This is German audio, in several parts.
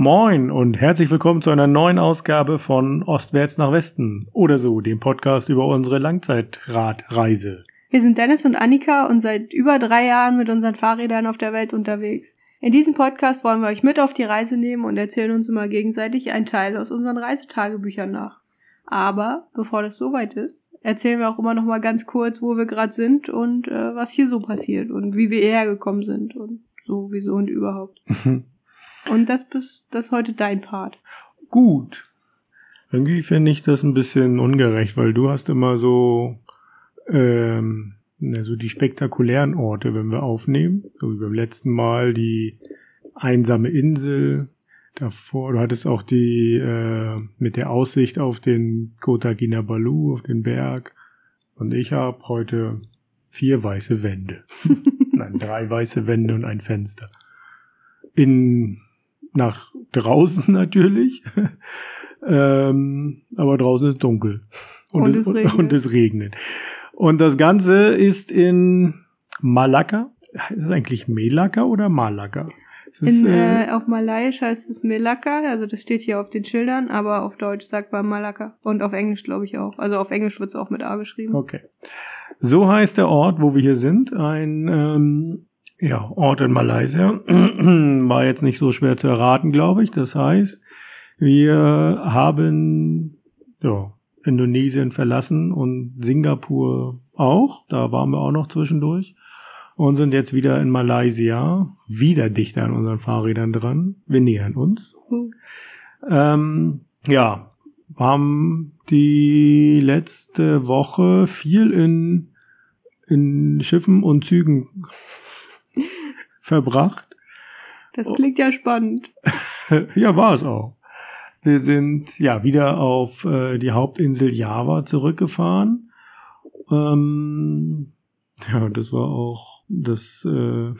Moin und herzlich willkommen zu einer neuen Ausgabe von Ostwärts nach Westen oder so, dem Podcast über unsere Langzeitradreise. Wir sind Dennis und Annika und seit über drei Jahren mit unseren Fahrrädern auf der Welt unterwegs. In diesem Podcast wollen wir euch mit auf die Reise nehmen und erzählen uns immer gegenseitig einen Teil aus unseren Reisetagebüchern nach. Aber bevor das soweit ist, erzählen wir auch immer noch mal ganz kurz, wo wir gerade sind und äh, was hier so passiert und wie wir hierher gekommen sind und so, wieso und überhaupt. Und das bist das heute dein Part. Gut. Irgendwie finde ich das ein bisschen ungerecht, weil du hast immer so, ähm, so die spektakulären Orte, wenn wir aufnehmen. So wie beim letzten Mal die einsame Insel. Davor, du hattest auch die äh, mit der Aussicht auf den Kota Kinabalu, auf den Berg. Und ich habe heute vier weiße Wände. Nein, drei weiße Wände und ein Fenster. In nach draußen natürlich. ähm, aber draußen ist dunkel. Und, und, es, es regnet. und es regnet. Und das Ganze ist in Malakka. Ist es eigentlich Melaka oder Malakka? In, äh, äh, auf Malaiisch heißt es Melaka, also das steht hier auf den Schildern, aber auf Deutsch sagt man Malakka. Und auf Englisch glaube ich auch. Also auf Englisch wird es auch mit A geschrieben. Okay. So heißt der Ort, wo wir hier sind. Ein ähm, ja, Ort in Malaysia. War jetzt nicht so schwer zu erraten, glaube ich. Das heißt, wir haben ja, Indonesien verlassen und Singapur auch. Da waren wir auch noch zwischendurch. Und sind jetzt wieder in Malaysia, wieder dichter an unseren Fahrrädern dran. Wir nähern uns. Ähm, ja, haben die letzte Woche viel in, in Schiffen und Zügen verbracht. Das klingt ja spannend. ja, war es auch. Wir sind ja wieder auf äh, die Hauptinsel Java zurückgefahren. Ähm, ja, das war auch das äh,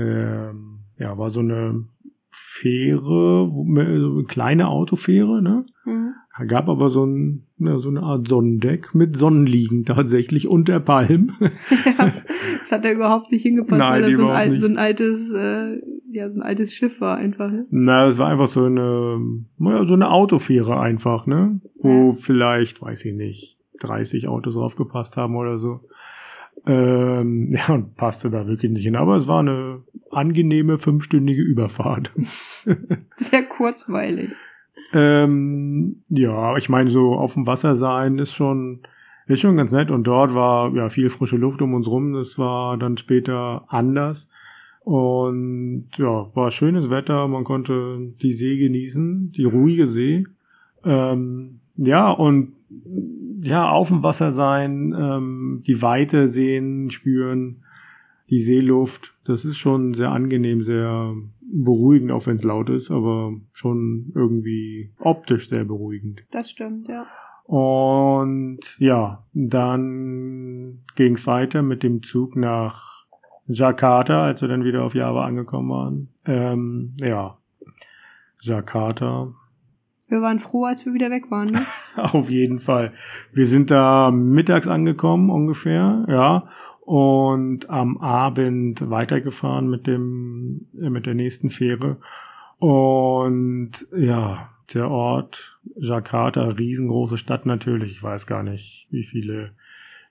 äh, ja war so eine Fähre, so eine kleine Autofähre, ne? Mhm. Gab aber so, ein, ja, so eine Art Sonnendeck mit Sonnenliegen tatsächlich unter Palm. ja, das hat da überhaupt nicht hingepasst, Nein, weil das so ein, alt, so ein, altes, äh, ja, so ein altes Schiff war einfach. Ne? Na, es war einfach so eine, ja, so eine Autofähre einfach, ne? Wo ja. vielleicht, weiß ich nicht, 30 Autos draufgepasst haben oder so. Ähm, ja, und passte da wirklich nicht hin. Aber es war eine angenehme fünfstündige Überfahrt. Sehr kurzweilig. Ähm, ja, ich meine, so auf dem Wasser sein ist schon, ist schon ganz nett. Und dort war ja viel frische Luft um uns rum. Das war dann später anders. Und ja, war schönes Wetter. Man konnte die See genießen, die ruhige See. Ähm, ja, und ja, auf dem Wasser sein, ähm, die Weite sehen, spüren, die Seeluft. Das ist schon sehr angenehm, sehr beruhigend, auch wenn es laut ist, aber schon irgendwie optisch sehr beruhigend. Das stimmt, ja. Und ja, dann ging es weiter mit dem Zug nach Jakarta, als wir dann wieder auf Java angekommen waren. Ähm, ja, Jakarta. Wir waren froh, als wir wieder weg waren, ne? auf jeden Fall. Wir sind da mittags angekommen ungefähr, ja, und am Abend weitergefahren mit dem äh, mit der nächsten Fähre. Und ja der Ort Jakarta riesengroße Stadt natürlich. Ich weiß gar nicht wie viele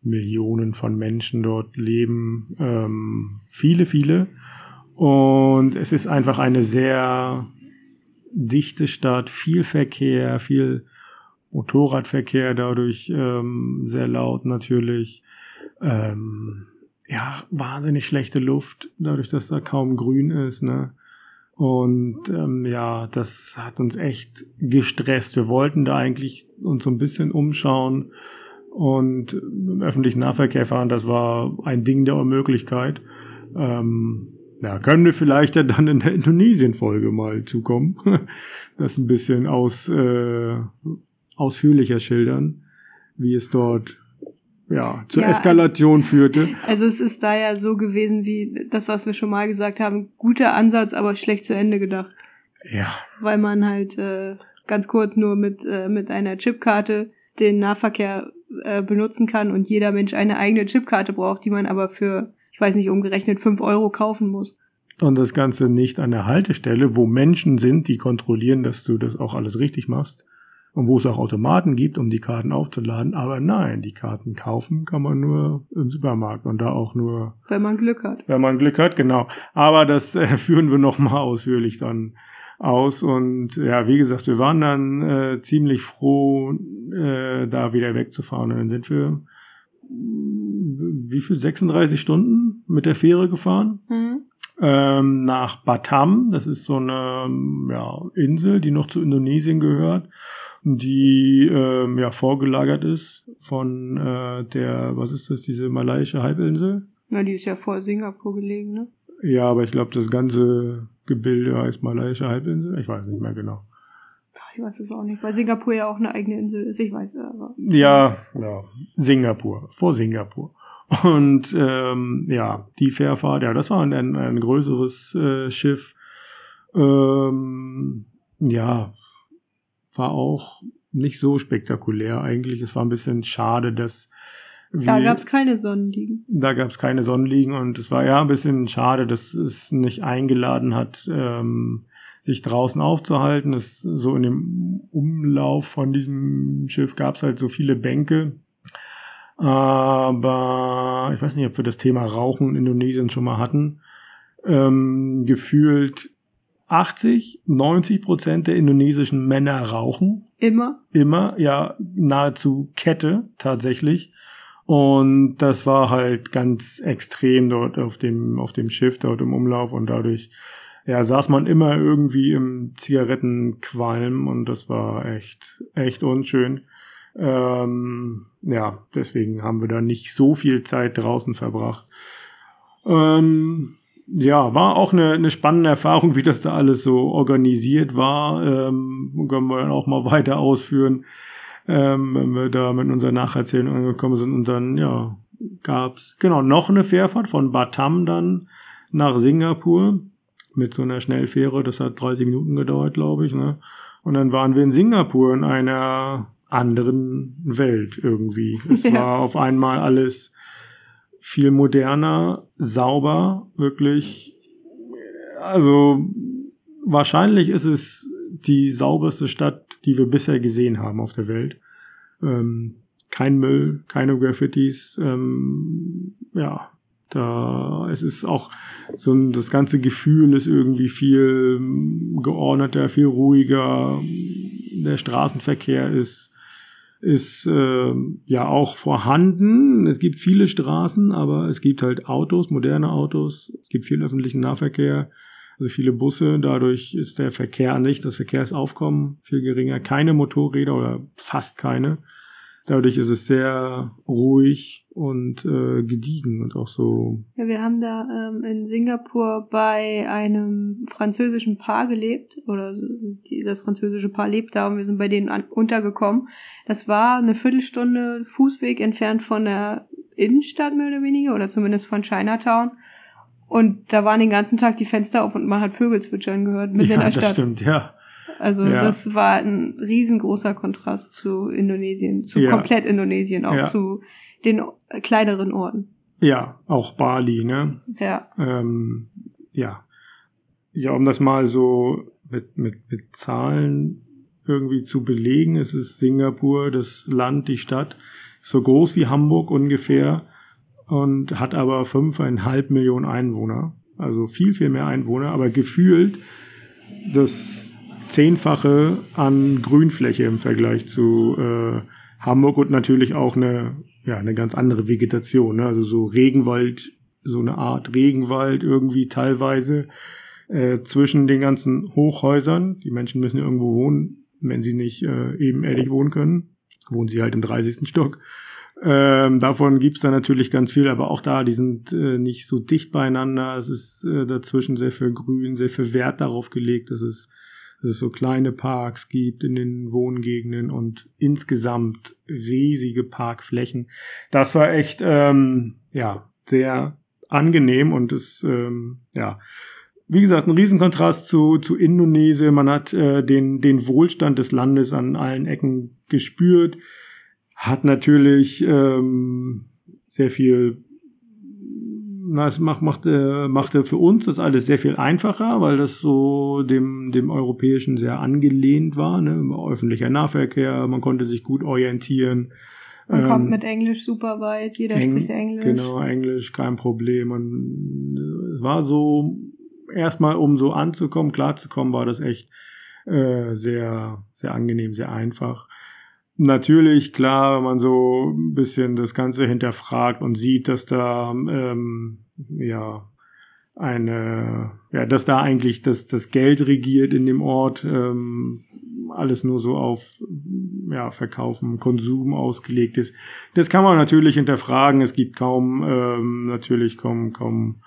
Millionen von Menschen dort leben. Ähm, viele viele. Und es ist einfach eine sehr dichte Stadt. Viel Verkehr viel Motorradverkehr dadurch ähm, sehr laut natürlich ähm, ja, wahnsinnig schlechte Luft, dadurch, dass da kaum grün ist, ne? Und ähm, ja, das hat uns echt gestresst. Wir wollten da eigentlich uns so ein bisschen umschauen und im öffentlichen Nahverkehr fahren. Das war ein Ding der Unmöglichkeit. Ähm, ja, können wir vielleicht ja dann in der Indonesien-Folge mal zukommen. das ein bisschen aus, äh, ausführlicher schildern, wie es dort ja, zur ja, also Eskalation also, führte. Also es ist da ja so gewesen wie das, was wir schon mal gesagt haben, guter Ansatz, aber schlecht zu Ende gedacht. Ja. Weil man halt äh, ganz kurz nur mit, äh, mit einer Chipkarte den Nahverkehr äh, benutzen kann und jeder Mensch eine eigene Chipkarte braucht, die man aber für, ich weiß nicht, umgerechnet fünf Euro kaufen muss. Und das Ganze nicht an der Haltestelle, wo Menschen sind, die kontrollieren, dass du das auch alles richtig machst. Und wo es auch Automaten gibt, um die Karten aufzuladen. Aber nein, die Karten kaufen kann man nur im Supermarkt und da auch nur. Wenn man Glück hat. Wenn man Glück hat, genau. Aber das äh, führen wir nochmal ausführlich dann aus. Und ja, wie gesagt, wir waren dann äh, ziemlich froh, äh, da wieder wegzufahren. Und dann sind wir wie viel? 36 Stunden mit der Fähre gefahren. Mhm. Ähm, nach Batam. Das ist so eine ja, Insel, die noch zu Indonesien gehört, die ähm, ja vorgelagert ist von äh, der, was ist das, diese malaiische Halbinsel? Na, die ist ja vor Singapur gelegen, ne? Ja, aber ich glaube, das ganze Gebilde heißt malaiische Halbinsel. Ich weiß nicht mehr genau. Ich weiß es auch nicht, weil Singapur ja auch eine eigene Insel ist. Ich weiß es aber. Ja, ja. Singapur, vor Singapur. Und ähm, ja, die Fährfahrt, ja, das war ein, ein größeres äh, Schiff. Ähm, ja, war auch nicht so spektakulär eigentlich. Es war ein bisschen schade, dass wir, da gab es keine Sonnenliegen. Da gab es keine Sonnenliegen und es war ja ein bisschen schade, dass es nicht eingeladen hat, ähm, sich draußen aufzuhalten. Es, so in dem Umlauf von diesem Schiff gab es halt so viele Bänke. Aber ich weiß nicht, ob wir das Thema Rauchen in Indonesien schon mal hatten. Ähm, gefühlt 80, 90 Prozent der indonesischen Männer rauchen. Immer? Immer, ja, nahezu Kette tatsächlich. Und das war halt ganz extrem dort auf dem, auf dem Schiff, dort im Umlauf und dadurch ja, saß man immer irgendwie im Zigarettenqualm und das war echt, echt unschön. Ähm, ja, deswegen haben wir da nicht so viel Zeit draußen verbracht. Ähm, ja, war auch eine, eine spannende Erfahrung, wie das da alles so organisiert war. Ähm, können wir dann auch mal weiter ausführen, ähm, wenn wir da mit unserer Nacherzählung angekommen sind. Und dann, ja, gab's genau noch eine Fährfahrt von Batam dann nach Singapur mit so einer Schnellfähre. Das hat 30 Minuten gedauert, glaube ich. Ne? Und dann waren wir in Singapur in einer anderen Welt irgendwie. Es ja. war auf einmal alles viel moderner, sauber, wirklich. Also wahrscheinlich ist es die sauberste Stadt, die wir bisher gesehen haben auf der Welt. Ähm, kein Müll, keine Graffitis, ähm, ja, da, es ist auch so ein, das ganze Gefühl ist irgendwie viel geordneter, viel ruhiger. Der Straßenverkehr ist, ist äh, ja auch vorhanden. Es gibt viele Straßen, aber es gibt halt Autos, moderne Autos. Es gibt viel öffentlichen Nahverkehr, also viele Busse. Dadurch ist der Verkehr an sich, das Verkehrsaufkommen viel geringer. Keine Motorräder oder fast keine. Dadurch ist es sehr ruhig und äh, gediegen und auch so. Ja, wir haben da ähm, in Singapur bei einem französischen Paar gelebt oder die, das französische Paar lebt da und wir sind bei denen an, untergekommen. Das war eine Viertelstunde Fußweg entfernt von der Innenstadt mehr oder weniger oder zumindest von Chinatown. Und da waren den ganzen Tag die Fenster auf und man hat Vögel zwitschern gehört mitten ja, in der Stadt. Das stimmt, ja. Also ja. das war ein riesengroßer Kontrast zu Indonesien, zu ja. komplett Indonesien, auch ja. zu den kleineren Orten. Ja, auch Bali, ne? Ja. Ähm, ja. Ja, um das mal so mit, mit, mit Zahlen irgendwie zu belegen, es ist Singapur, das Land, die Stadt, so groß wie Hamburg ungefähr und hat aber fünfeinhalb Millionen Einwohner. Also viel, viel mehr Einwohner, aber gefühlt das Zehnfache an Grünfläche im Vergleich zu äh, Hamburg und natürlich auch eine, ja, eine ganz andere Vegetation. Ne? Also so Regenwald, so eine Art Regenwald irgendwie teilweise äh, zwischen den ganzen Hochhäusern. Die Menschen müssen irgendwo wohnen, wenn sie nicht äh, ebenerdig wohnen können. Wohnen sie halt im 30. Stock. Ähm, davon gibt's da natürlich ganz viel, aber auch da, die sind äh, nicht so dicht beieinander. Es ist äh, dazwischen sehr viel Grün, sehr viel Wert darauf gelegt, dass es dass es so kleine Parks gibt in den Wohngegenden und insgesamt riesige Parkflächen. Das war echt, ähm, ja, sehr angenehm und es, ähm, ja, wie gesagt, ein Riesenkontrast zu, zu Indonesien. Man hat äh, den, den Wohlstand des Landes an allen Ecken gespürt, hat natürlich ähm, sehr viel na, es macht, machte, machte für uns das alles sehr viel einfacher, weil das so dem, dem Europäischen sehr angelehnt war. Ne? Öffentlicher Nahverkehr, man konnte sich gut orientieren. Man ähm, kommt mit Englisch super weit, jeder Eng, spricht Englisch. Genau, Englisch, kein Problem. Und es war so, erstmal um so anzukommen, klarzukommen, war das echt äh, sehr, sehr angenehm, sehr einfach. Natürlich, klar, wenn man so ein bisschen das Ganze hinterfragt und sieht, dass da ähm, ja eine, ja, dass da eigentlich das, das Geld regiert in dem Ort, ähm, alles nur so auf ja, Verkaufen, Konsum ausgelegt ist. Das kann man natürlich hinterfragen. Es gibt kaum, ähm, natürlich kaum, kaum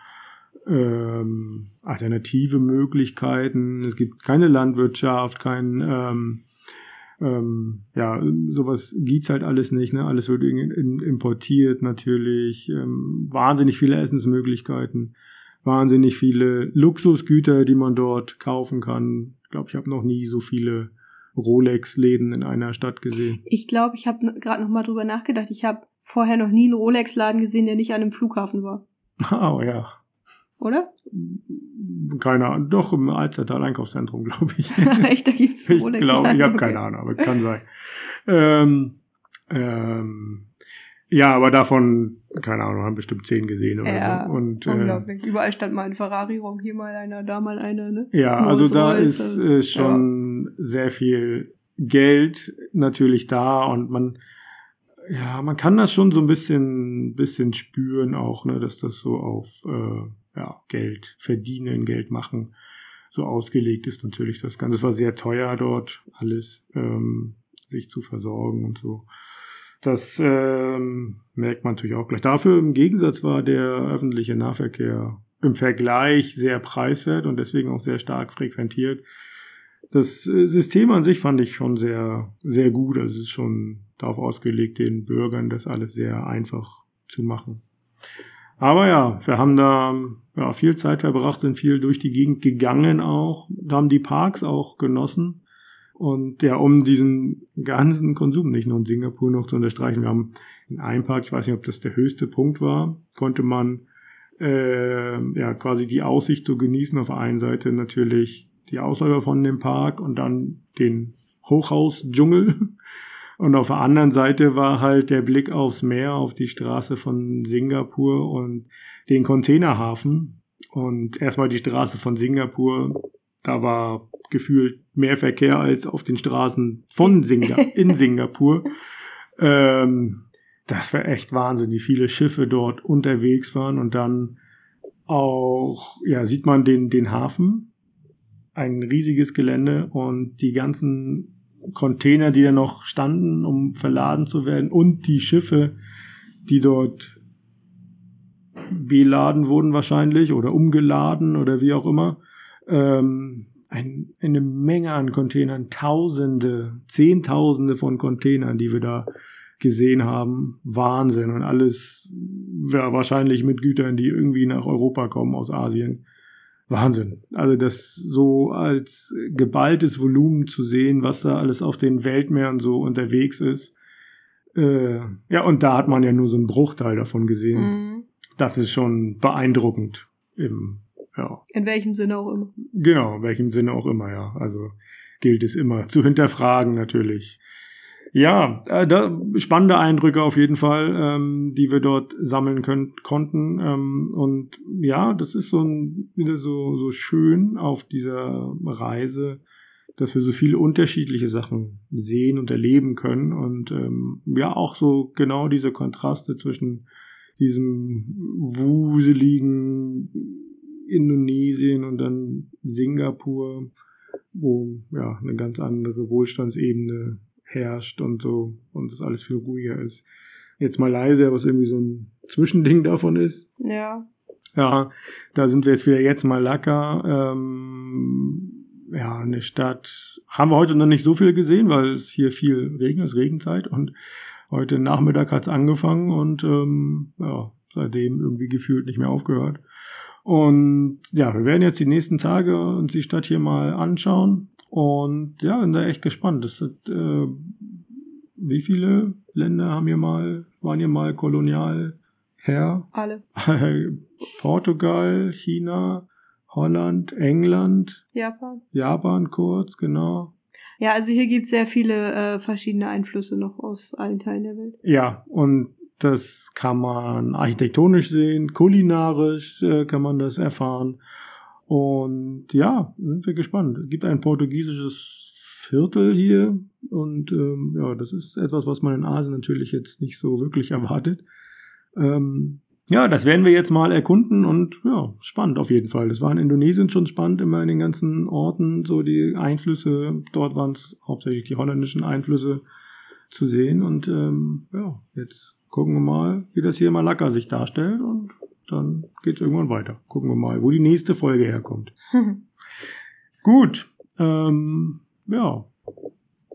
ähm, alternative Möglichkeiten. Es gibt keine Landwirtschaft, kein ähm, ähm, ja, sowas gibt's halt alles nicht, ne? Alles wird in, in, importiert natürlich, ähm, wahnsinnig viele Essensmöglichkeiten, wahnsinnig viele Luxusgüter, die man dort kaufen kann. Ich glaube, ich habe noch nie so viele Rolex-Läden in einer Stadt gesehen. Ich glaube, ich habe gerade noch mal drüber nachgedacht. Ich habe vorher noch nie einen Rolex-Laden gesehen, der nicht an einem Flughafen war. Oh ja. Oder? Keine Ahnung. Doch, im Alzertal Einkaufszentrum, glaube ich. Echt, da einen Rolex. Ich glaube, ich habe okay. keine Ahnung, aber kann sein. Ähm, ähm, ja, aber davon, keine Ahnung, haben bestimmt zehn gesehen oder ja, so. Und, äh, unglaublich. Äh, Überall stand mal ein Ferrari rum, hier mal einer, da mal einer, ne? Ja, also da ist, ist also, schon ja. sehr viel Geld natürlich da und man, ja, man kann das schon so ein bisschen, bisschen spüren auch, ne, dass das so auf äh, ja, Geld verdienen, Geld machen so ausgelegt ist. Natürlich das Ganze. Es war sehr teuer dort, alles ähm, sich zu versorgen und so. Das ähm, merkt man natürlich auch gleich. Dafür im Gegensatz war der öffentliche Nahverkehr im Vergleich sehr preiswert und deswegen auch sehr stark frequentiert. Das äh, System an sich fand ich schon sehr, sehr gut. Also es ist schon darauf ausgelegt, den Bürgern das alles sehr einfach zu machen. Aber ja, wir haben da ja, viel Zeit verbracht, sind viel durch die Gegend gegangen auch, haben die Parks auch genossen. Und ja, um diesen ganzen Konsum nicht nur in Singapur noch zu unterstreichen, wir haben in einem Park, ich weiß nicht, ob das der höchste Punkt war, konnte man äh, ja quasi die Aussicht so genießen. Auf der einen Seite natürlich die Ausläufer von dem Park und dann den Hochhausdschungel. Und auf der anderen Seite war halt der Blick aufs Meer, auf die Straße von Singapur und den Containerhafen. Und erstmal die Straße von Singapur, da war gefühlt mehr Verkehr als auf den Straßen von Singa in Singapur. Ähm, das war echt Wahnsinn, wie viele Schiffe dort unterwegs waren und dann auch, ja, sieht man den, den Hafen, ein riesiges Gelände und die ganzen Container, die da noch standen, um verladen zu werden und die Schiffe, die dort beladen wurden wahrscheinlich oder umgeladen oder wie auch immer. Ähm, ein, eine Menge an Containern, Tausende, Zehntausende von Containern, die wir da gesehen haben. Wahnsinn und alles ja, wahrscheinlich mit Gütern, die irgendwie nach Europa kommen aus Asien. Wahnsinn. Also das so als geballtes Volumen zu sehen, was da alles auf den Weltmeeren so unterwegs ist. Äh, ja, und da hat man ja nur so einen Bruchteil davon gesehen. Mhm. Das ist schon beeindruckend. Im, ja. In welchem Sinne auch immer. Genau, in welchem Sinne auch immer, ja. Also gilt es immer zu hinterfragen natürlich. Ja, äh, da, spannende Eindrücke auf jeden Fall, ähm, die wir dort sammeln können, konnten. Ähm, und ja, das ist so ein, wieder so, so schön auf dieser Reise, dass wir so viele unterschiedliche Sachen sehen und erleben können. Und ähm, ja, auch so genau diese Kontraste zwischen diesem wuseligen Indonesien und dann Singapur, wo ja eine ganz andere Wohlstandsebene herrscht und so und das alles viel ruhiger ist. Jetzt Malaysia, was irgendwie so ein Zwischending davon ist. Ja. Ja, da sind wir jetzt wieder jetzt Malakka. Ähm, ja, eine Stadt. Haben wir heute noch nicht so viel gesehen, weil es hier viel Regen ist, Regenzeit und heute Nachmittag hat's angefangen und ähm, ja, seitdem irgendwie gefühlt nicht mehr aufgehört. Und ja, wir werden jetzt die nächsten Tage uns die Stadt hier mal anschauen und ja, bin da echt gespannt. Das sind, äh, wie viele Länder haben hier mal, waren hier mal kolonial her? Alle. Portugal, China, Holland, England, Japan. Japan kurz, genau. Ja, also hier gibt es sehr viele äh, verschiedene Einflüsse noch aus allen Teilen der Welt. Ja, und das kann man architektonisch sehen, kulinarisch äh, kann man das erfahren. Und ja, sind wir gespannt. Es gibt ein portugiesisches Viertel hier und ähm, ja, das ist etwas, was man in Asien natürlich jetzt nicht so wirklich erwartet. Ähm, ja, das werden wir jetzt mal erkunden und ja, spannend auf jeden Fall. Das war in Indonesien schon spannend, immer in den ganzen Orten, so die Einflüsse, dort waren es hauptsächlich die holländischen Einflüsse zu sehen und ähm, ja, jetzt gucken wir mal, wie das hier in Malakka sich darstellt und dann geht's irgendwann weiter. Gucken wir mal, wo die nächste Folge herkommt. Gut, ähm, ja,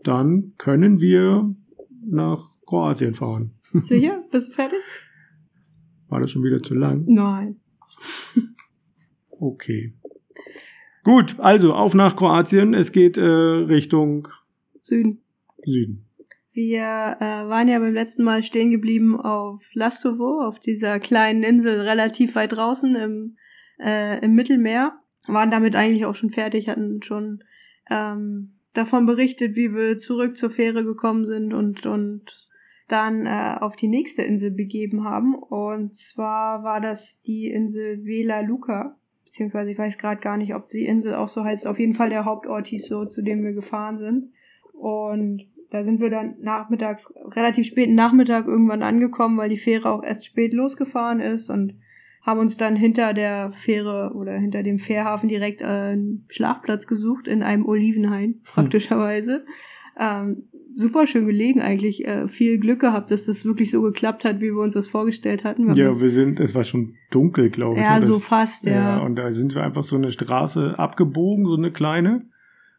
dann können wir nach Kroatien fahren. Sicher? Bist du fertig? War das schon wieder zu lang? Nein. Okay. Gut, also auf nach Kroatien. Es geht äh, Richtung Süden. Süden. Wir äh, waren ja beim letzten Mal stehen geblieben auf Lastovo, auf dieser kleinen Insel relativ weit draußen im, äh, im Mittelmeer. Waren damit eigentlich auch schon fertig, hatten schon ähm, davon berichtet, wie wir zurück zur Fähre gekommen sind und, und dann äh, auf die nächste Insel begeben haben. Und zwar war das die Insel Vela Luca. Beziehungsweise ich weiß gerade gar nicht, ob die Insel auch so heißt. Auf jeden Fall der Hauptort hieß so, zu dem wir gefahren sind. Und da sind wir dann nachmittags, relativ späten Nachmittag irgendwann angekommen, weil die Fähre auch erst spät losgefahren ist und haben uns dann hinter der Fähre oder hinter dem Fährhafen direkt einen Schlafplatz gesucht in einem Olivenhain, hm. praktischerweise. Ähm, super schön gelegen eigentlich. Äh, viel Glück gehabt, dass das wirklich so geklappt hat, wie wir uns das vorgestellt hatten. Wir ja, wir sind, es war schon dunkel, glaube ich. Ja, ne? so das, fast, ja. ja. Und da sind wir einfach so eine Straße abgebogen, so eine kleine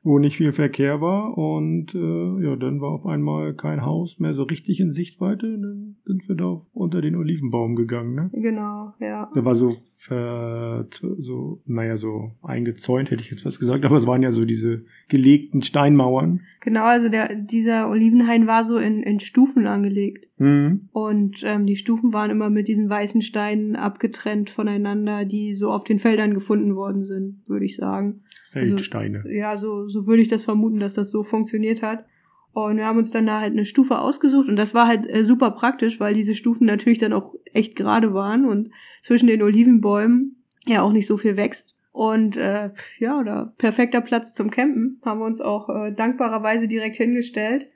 wo nicht viel Verkehr war und äh, ja, dann war auf einmal kein Haus mehr so richtig in Sichtweite. Dann sind wir da unter den Olivenbaum gegangen, ne? Genau, ja. Der war so ver, so, naja, so eingezäunt, hätte ich jetzt was gesagt, aber es waren ja so diese gelegten Steinmauern. Genau, also der, dieser Olivenhain war so in, in Stufen angelegt. Mhm. Und ähm, die Stufen waren immer mit diesen weißen Steinen abgetrennt voneinander, die so auf den Feldern gefunden worden sind, würde ich sagen. Feldsteine. Also, ja, so, so würde ich das vermuten, dass das so funktioniert hat. Und wir haben uns dann da halt eine Stufe ausgesucht und das war halt äh, super praktisch, weil diese Stufen natürlich dann auch echt gerade waren und zwischen den Olivenbäumen ja auch nicht so viel wächst. Und äh, ja, da perfekter Platz zum Campen. Haben wir uns auch äh, dankbarerweise direkt hingestellt.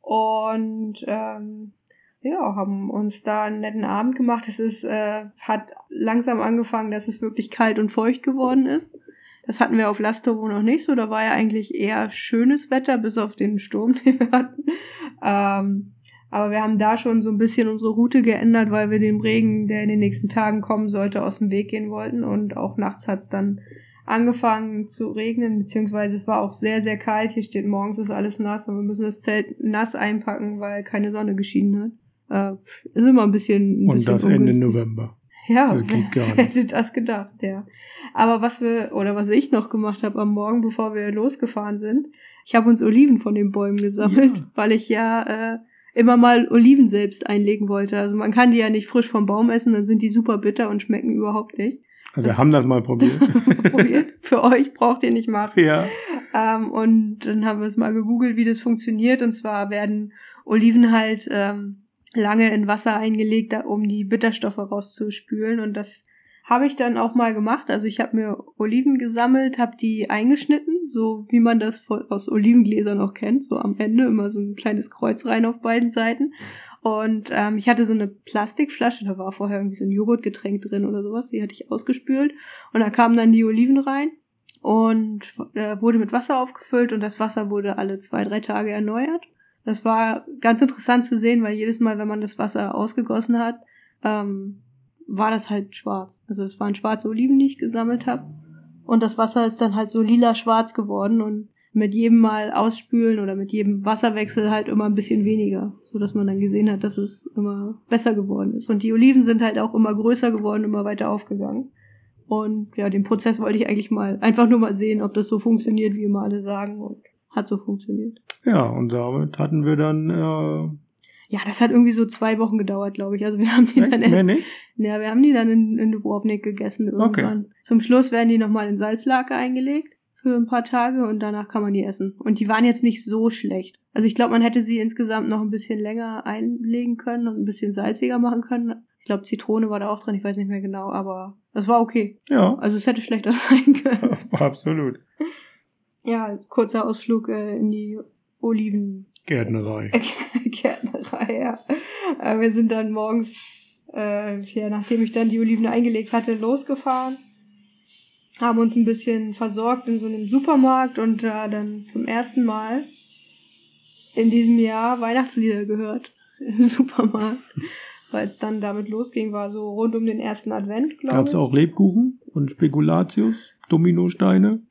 Und ähm, ja, haben uns da einen netten Abend gemacht. Es ist, äh, hat langsam angefangen, dass es wirklich kalt und feucht geworden ist. Das hatten wir auf Lastovo noch nicht so. Da war ja eigentlich eher schönes Wetter, bis auf den Sturm, den wir hatten. Ähm, aber wir haben da schon so ein bisschen unsere Route geändert, weil wir dem Regen, der in den nächsten Tagen kommen sollte, aus dem Weg gehen wollten. Und auch nachts hat es dann angefangen zu regnen, beziehungsweise es war auch sehr, sehr kalt. Hier steht morgens ist alles nass und wir müssen das Zelt nass einpacken, weil keine Sonne geschienen hat. Äh, ist immer ein bisschen. Ein und bisschen das Ende November. Ja, das geht gar nicht. hätte das gedacht, ja. Aber was wir, oder was ich noch gemacht habe am Morgen, bevor wir losgefahren sind, ich habe uns Oliven von den Bäumen gesammelt, ja. weil ich ja äh, immer mal Oliven selbst einlegen wollte. Also man kann die ja nicht frisch vom Baum essen, dann sind die super bitter und schmecken überhaupt nicht. Also wir haben das mal probiert. Das probiert. Für euch braucht ihr nicht machen. Ja. Ähm, und dann haben wir es mal gegoogelt, wie das funktioniert. Und zwar werden Oliven halt ähm, lange in Wasser eingelegt, um die Bitterstoffe rauszuspülen. Und das habe ich dann auch mal gemacht. Also ich habe mir Oliven gesammelt, habe die eingeschnitten, so wie man das aus Olivengläsern auch kennt. So am Ende immer so ein kleines Kreuz rein auf beiden Seiten. Und ähm, ich hatte so eine Plastikflasche, da war vorher irgendwie so ein Joghurtgetränk drin oder sowas, die hatte ich ausgespült. Und da kamen dann die Oliven rein und äh, wurde mit Wasser aufgefüllt und das Wasser wurde alle zwei, drei Tage erneuert. Das war ganz interessant zu sehen, weil jedes Mal, wenn man das Wasser ausgegossen hat, ähm, war das halt schwarz. Also es waren schwarze Oliven, die ich gesammelt habe. Und das Wasser ist dann halt so lila-schwarz geworden und mit jedem Mal ausspülen oder mit jedem Wasserwechsel halt immer ein bisschen weniger, so dass man dann gesehen hat, dass es immer besser geworden ist. Und die Oliven sind halt auch immer größer geworden, immer weiter aufgegangen. Und ja, den Prozess wollte ich eigentlich mal einfach nur mal sehen, ob das so funktioniert, wie immer alle sagen. Und hat so funktioniert. Ja, und damit hatten wir dann äh, Ja, das hat irgendwie so zwei Wochen gedauert, glaube ich. Also wir haben die dann Mehr erst, nicht? ja, wir haben die dann in, in Dubrovnik gegessen irgendwann. Zum Schluss werden die nochmal in Salzlake eingelegt für ein paar Tage und danach kann man die essen. Und die waren jetzt nicht so schlecht. Also ich glaube, man hätte sie insgesamt noch ein bisschen länger einlegen können und ein bisschen salziger machen können. Ich glaube, Zitrone war da auch drin, ich weiß nicht mehr genau, aber es war okay. Ja, Also es hätte schlechter sein können. absolut. Ja, kurzer Ausflug äh, in die Oliven Gärtnerei. Gärtnerei, ja. Äh, wir sind dann morgens, äh, ja, nachdem ich dann die Oliven eingelegt hatte, losgefahren. Haben uns ein bisschen versorgt in so einem Supermarkt und da dann zum ersten Mal in diesem Jahr Weihnachtslieder gehört im Supermarkt. Weil es dann damit losging, war so rund um den ersten Advent, glaube Gab es ich. auch Lebkuchen und Spekulatius, Dominosteine?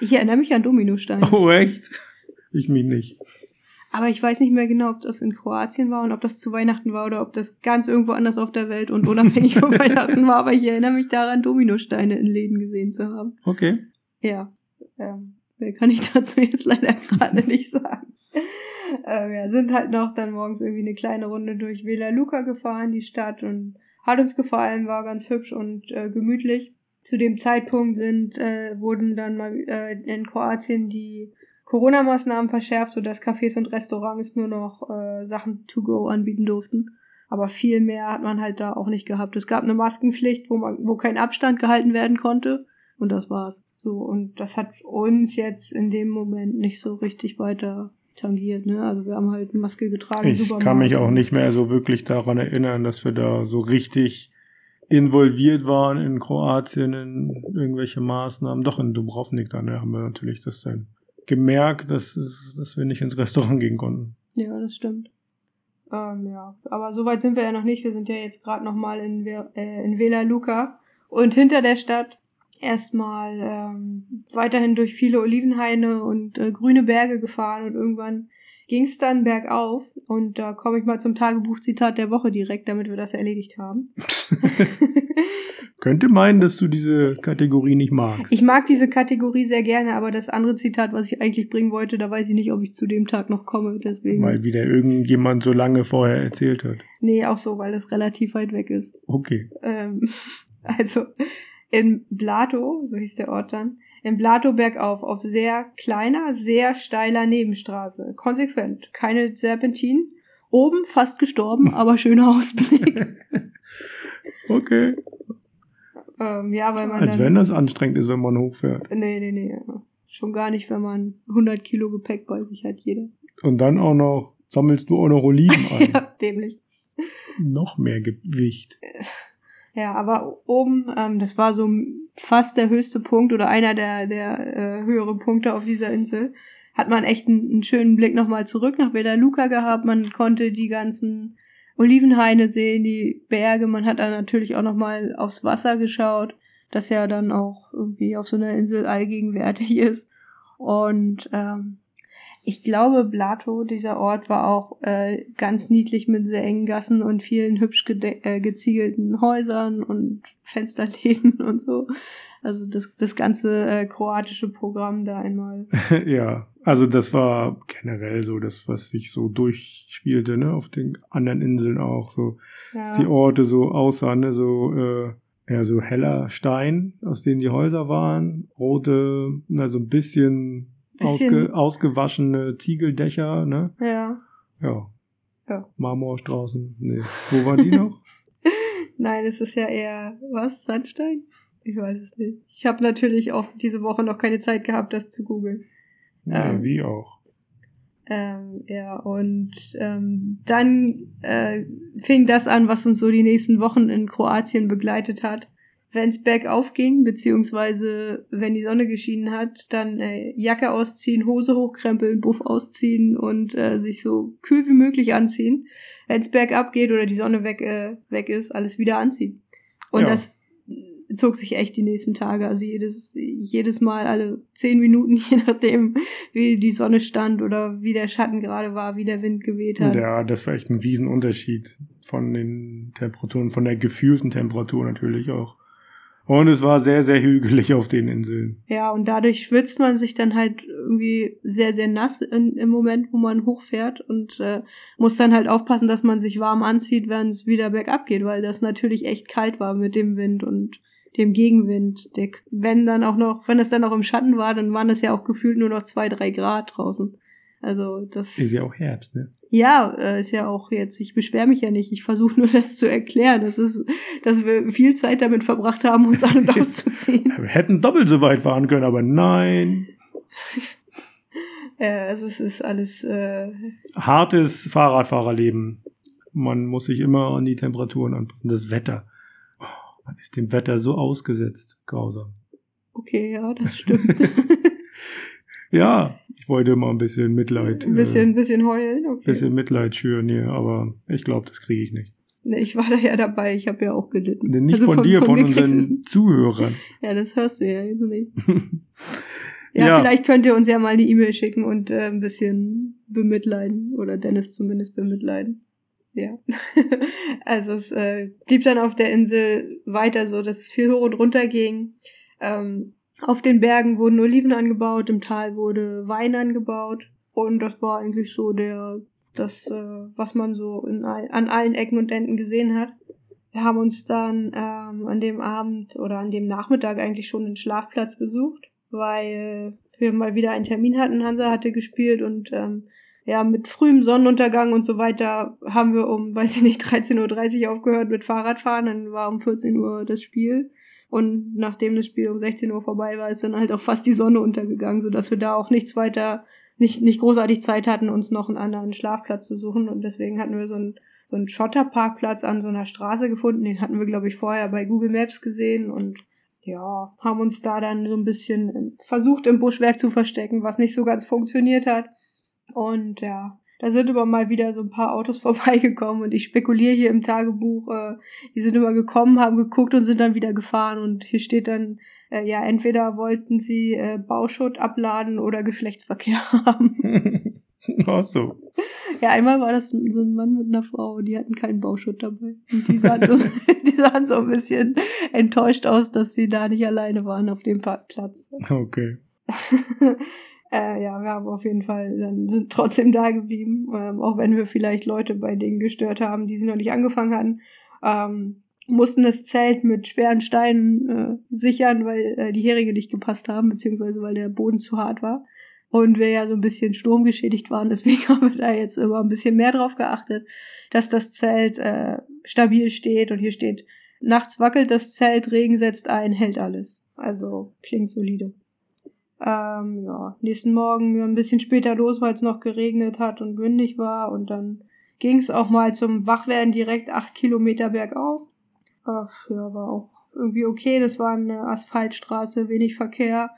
Ich erinnere mich an Dominosteine. Oh, echt? Ich mich nicht. Aber ich weiß nicht mehr genau, ob das in Kroatien war und ob das zu Weihnachten war oder ob das ganz irgendwo anders auf der Welt und unabhängig von Weihnachten war. Aber ich erinnere mich daran, Dominosteine in Läden gesehen zu haben. Okay. Ja. Ähm, mehr kann ich dazu jetzt leider gerade nicht sagen. Ähm, ja, sind halt noch dann morgens irgendwie eine kleine Runde durch Vela Luca gefahren, die Stadt, und hat uns gefallen, war ganz hübsch und äh, gemütlich. Zu dem Zeitpunkt sind, äh, wurden dann mal äh, in Kroatien die Corona-Maßnahmen verschärft, sodass Cafés und Restaurants nur noch äh, Sachen to go anbieten durften. Aber viel mehr hat man halt da auch nicht gehabt. Es gab eine Maskenpflicht, wo man, wo kein Abstand gehalten werden konnte. Und das war's. So, und das hat uns jetzt in dem Moment nicht so richtig weiter tangiert, ne? Also wir haben halt eine Maske getragen. Ich kann mich auch nicht mehr so wirklich daran erinnern, dass wir da so richtig involviert waren in Kroatien in irgendwelche Maßnahmen. Doch in Dubrovnik dann ja, haben wir natürlich das dann gemerkt, dass, dass wir nicht ins Restaurant gehen konnten. Ja, das stimmt. Ähm, ja, aber so weit sind wir ja noch nicht. Wir sind ja jetzt gerade noch mal in, äh, in Vela Luca und hinter der Stadt erstmal ähm, weiterhin durch viele Olivenhaine und äh, grüne Berge gefahren und irgendwann ging es dann bergauf und da komme ich mal zum Tagebuchzitat der Woche direkt, damit wir das erledigt haben. Könnte meinen, dass du diese Kategorie nicht magst. Ich mag diese Kategorie sehr gerne, aber das andere Zitat, was ich eigentlich bringen wollte, da weiß ich nicht, ob ich zu dem Tag noch komme. Deswegen. weil wieder irgendjemand so lange vorher erzählt hat. Nee, auch so, weil das relativ weit weg ist. Okay. Ähm, also in Blato, so hieß der Ort dann, in Blato bergauf, auf sehr kleiner, sehr steiler Nebenstraße. Konsequent. Keine Serpentin. Oben fast gestorben, aber schöner Ausblick. Okay. ähm, ja, weil man Als dann, wenn das anstrengend ist, wenn man hochfährt. Nee, nee, nee. Schon gar nicht, wenn man 100 Kilo Gepäck bei sich hat, jeder. Und dann auch noch, sammelst du auch noch Oliven ein. Ja, dämlich. Noch mehr Gewicht. Ja, aber oben, ähm, das war so fast der höchste Punkt oder einer der, der äh, höheren Punkte auf dieser Insel, hat man echt einen, einen schönen Blick nochmal zurück nach Villa Luca gehabt. Man konnte die ganzen Olivenhaine sehen, die Berge. Man hat dann natürlich auch nochmal aufs Wasser geschaut, das ja dann auch irgendwie auf so einer Insel allgegenwärtig ist. Und ähm, ich glaube, Blato, dieser Ort, war auch äh, ganz niedlich mit sehr engen Gassen und vielen hübsch äh, geziegelten Häusern und Fensterläden und so. Also das, das ganze äh, kroatische Programm da einmal. ja, also das war generell so das, was sich so durchspielte, ne, auf den anderen Inseln auch, so, dass die Ja, Orte so aussahen, ne, so, äh, ja, so heller Stein, aus denen die Häuser waren, rote, na, so ein Bisschen- Ausge, ausgewaschene Ziegeldächer, ne, ja. ja. Ja. Marmorstraßen, nee. Wo waren die noch? Nein, es ist ja eher, was, Sandstein? Ich weiß es nicht. Ich habe natürlich auch diese Woche noch keine Zeit gehabt, das zu googeln. Nee, Ähm. wie auch. Ähm, ja, und ähm, dann äh, fing das an, was uns so die nächsten Wochen in Kroatien begleitet hat. Wenn es bergauf ging, beziehungsweise wenn die Sonne geschienen hat, dann äh, Jacke ausziehen, Hose hochkrempeln, Buff ausziehen und äh, sich so kühl wie möglich anziehen. Wenn es bergab geht oder die Sonne weg, äh, weg ist, alles wieder anziehen. Und Ja. das zog sich echt die nächsten Tage. Also jedes, jedes Mal alle zehn Minuten, je nachdem, wie die Sonne stand oder wie der Schatten gerade war, wie der Wind geweht hat. Ja, das war echt ein Riesenunterschied von den Temperaturen, von der gefühlten Temperatur natürlich auch. Und es war sehr, sehr hügelig auf den Inseln. Ja, und dadurch schwitzt man sich dann halt irgendwie sehr, sehr nass in, im Moment, wo man hochfährt und äh, muss dann halt aufpassen, dass man sich warm anzieht, wenn es wieder bergab geht, weil das natürlich echt kalt war mit dem Wind und dem Gegenwind. Der, wenn dann auch noch, wenn es dann auch im Schatten war, dann waren es ja auch gefühlt nur noch zwei, drei Grad draußen. Also das ist ja auch Herbst, ne? Ja, äh, ist ja auch jetzt. Ich beschwere mich ja nicht. Ich versuche nur das zu erklären. Das ist, dass wir viel Zeit damit verbracht haben, uns an und auszuziehen. wir hätten doppelt so weit fahren können, aber nein. ja, also es ist alles äh hartes Fahrradfahrerleben. Man muss sich immer an die Temperaturen anpassen. Das Wetter. Oh, man ist dem Wetter so ausgesetzt. Grausam. Okay, ja, das stimmt. ja, ich wollte mal ein bisschen Mitleid. Ein bisschen, äh, ein bisschen heulen, okay. Ein bisschen Mitleid schüren hier, aber ich glaube, das kriege ich nicht. Ich war da ja dabei, ich habe ja auch gelitten. Nee, nicht also von, von, dir, von, von unseren Zuhörern. Ja, das hörst du ja jetzt nicht. ja, ja, vielleicht könnt ihr uns ja mal eine E-Mail schicken und äh, ein bisschen bemitleiden. Oder Dennis zumindest bemitleiden. Ja. also es äh, blieb dann auf der Insel weiter so, dass es viel hoch und runter ging. Ähm, auf den Bergen wurden Oliven angebaut, im Tal wurde Wein angebaut. Und das war eigentlich so der, das, äh, was man so in, an allen Ecken und Enden gesehen hat. Wir haben uns dann ähm, an dem Abend oder an dem Nachmittag eigentlich schon einen Schlafplatz gesucht, weil wir mal wieder einen Termin hatten. Hansa hatte gespielt und ähm, ja, mit frühem Sonnenuntergang und so weiter haben wir um, weiß ich nicht, 13.30 Uhr aufgehört mit Fahrradfahren. Dann war um 14 Uhr das Spiel. Und nachdem das Spiel um 16 Uhr vorbei war, ist dann halt auch fast die Sonne untergegangen, sodass wir da auch nichts weiter, nicht, nicht großartig Zeit hatten, uns noch einen anderen Schlafplatz zu suchen. Und deswegen hatten wir so einen, so einen Schotterparkplatz an so einer Straße gefunden. Den hatten wir, glaube ich, vorher bei Google Maps gesehen und ja, haben uns da dann so ein bisschen versucht, im Buschwerk zu verstecken, was nicht so ganz funktioniert hat. Und ja, da sind immer mal wieder so ein paar Autos vorbeigekommen und ich spekuliere hier im Tagebuch, äh, die sind immer gekommen, haben geguckt und sind dann wieder gefahren und hier steht dann, äh, ja, entweder wollten sie äh, Bauschutt abladen oder Geschlechtsverkehr haben. Ach so. Ja, einmal war das so ein Mann mit einer Frau, die hatten keinen Bauschutt dabei. Und die sahen so, die sahen so ein bisschen enttäuscht aus, dass sie da nicht alleine waren auf dem Platz. Okay. Äh, ja, wir haben auf jeden Fall, dann sind trotzdem da geblieben, ähm, auch wenn wir vielleicht Leute bei denen gestört haben, die sie noch nicht angefangen hatten. Ähm, mussten das Zelt mit schweren Steinen äh, sichern, weil äh, die Heringe nicht gepasst haben, beziehungsweise weil der Boden zu hart war. Und wir ja so ein bisschen sturmgeschädigt waren, deswegen haben wir da jetzt immer ein bisschen mehr drauf geachtet, dass das Zelt äh, stabil steht. Und hier steht, nachts wackelt das Zelt, Regen setzt ein, hält alles. Also klingt solide. Ähm, ja, nächsten Morgen ein bisschen später los, weil es noch geregnet hat und windig war. Und dann ging es auch mal zum Wachwerden direkt acht Kilometer bergauf. Ach, ja, war auch irgendwie okay. Das war eine Asphaltstraße, wenig Verkehr.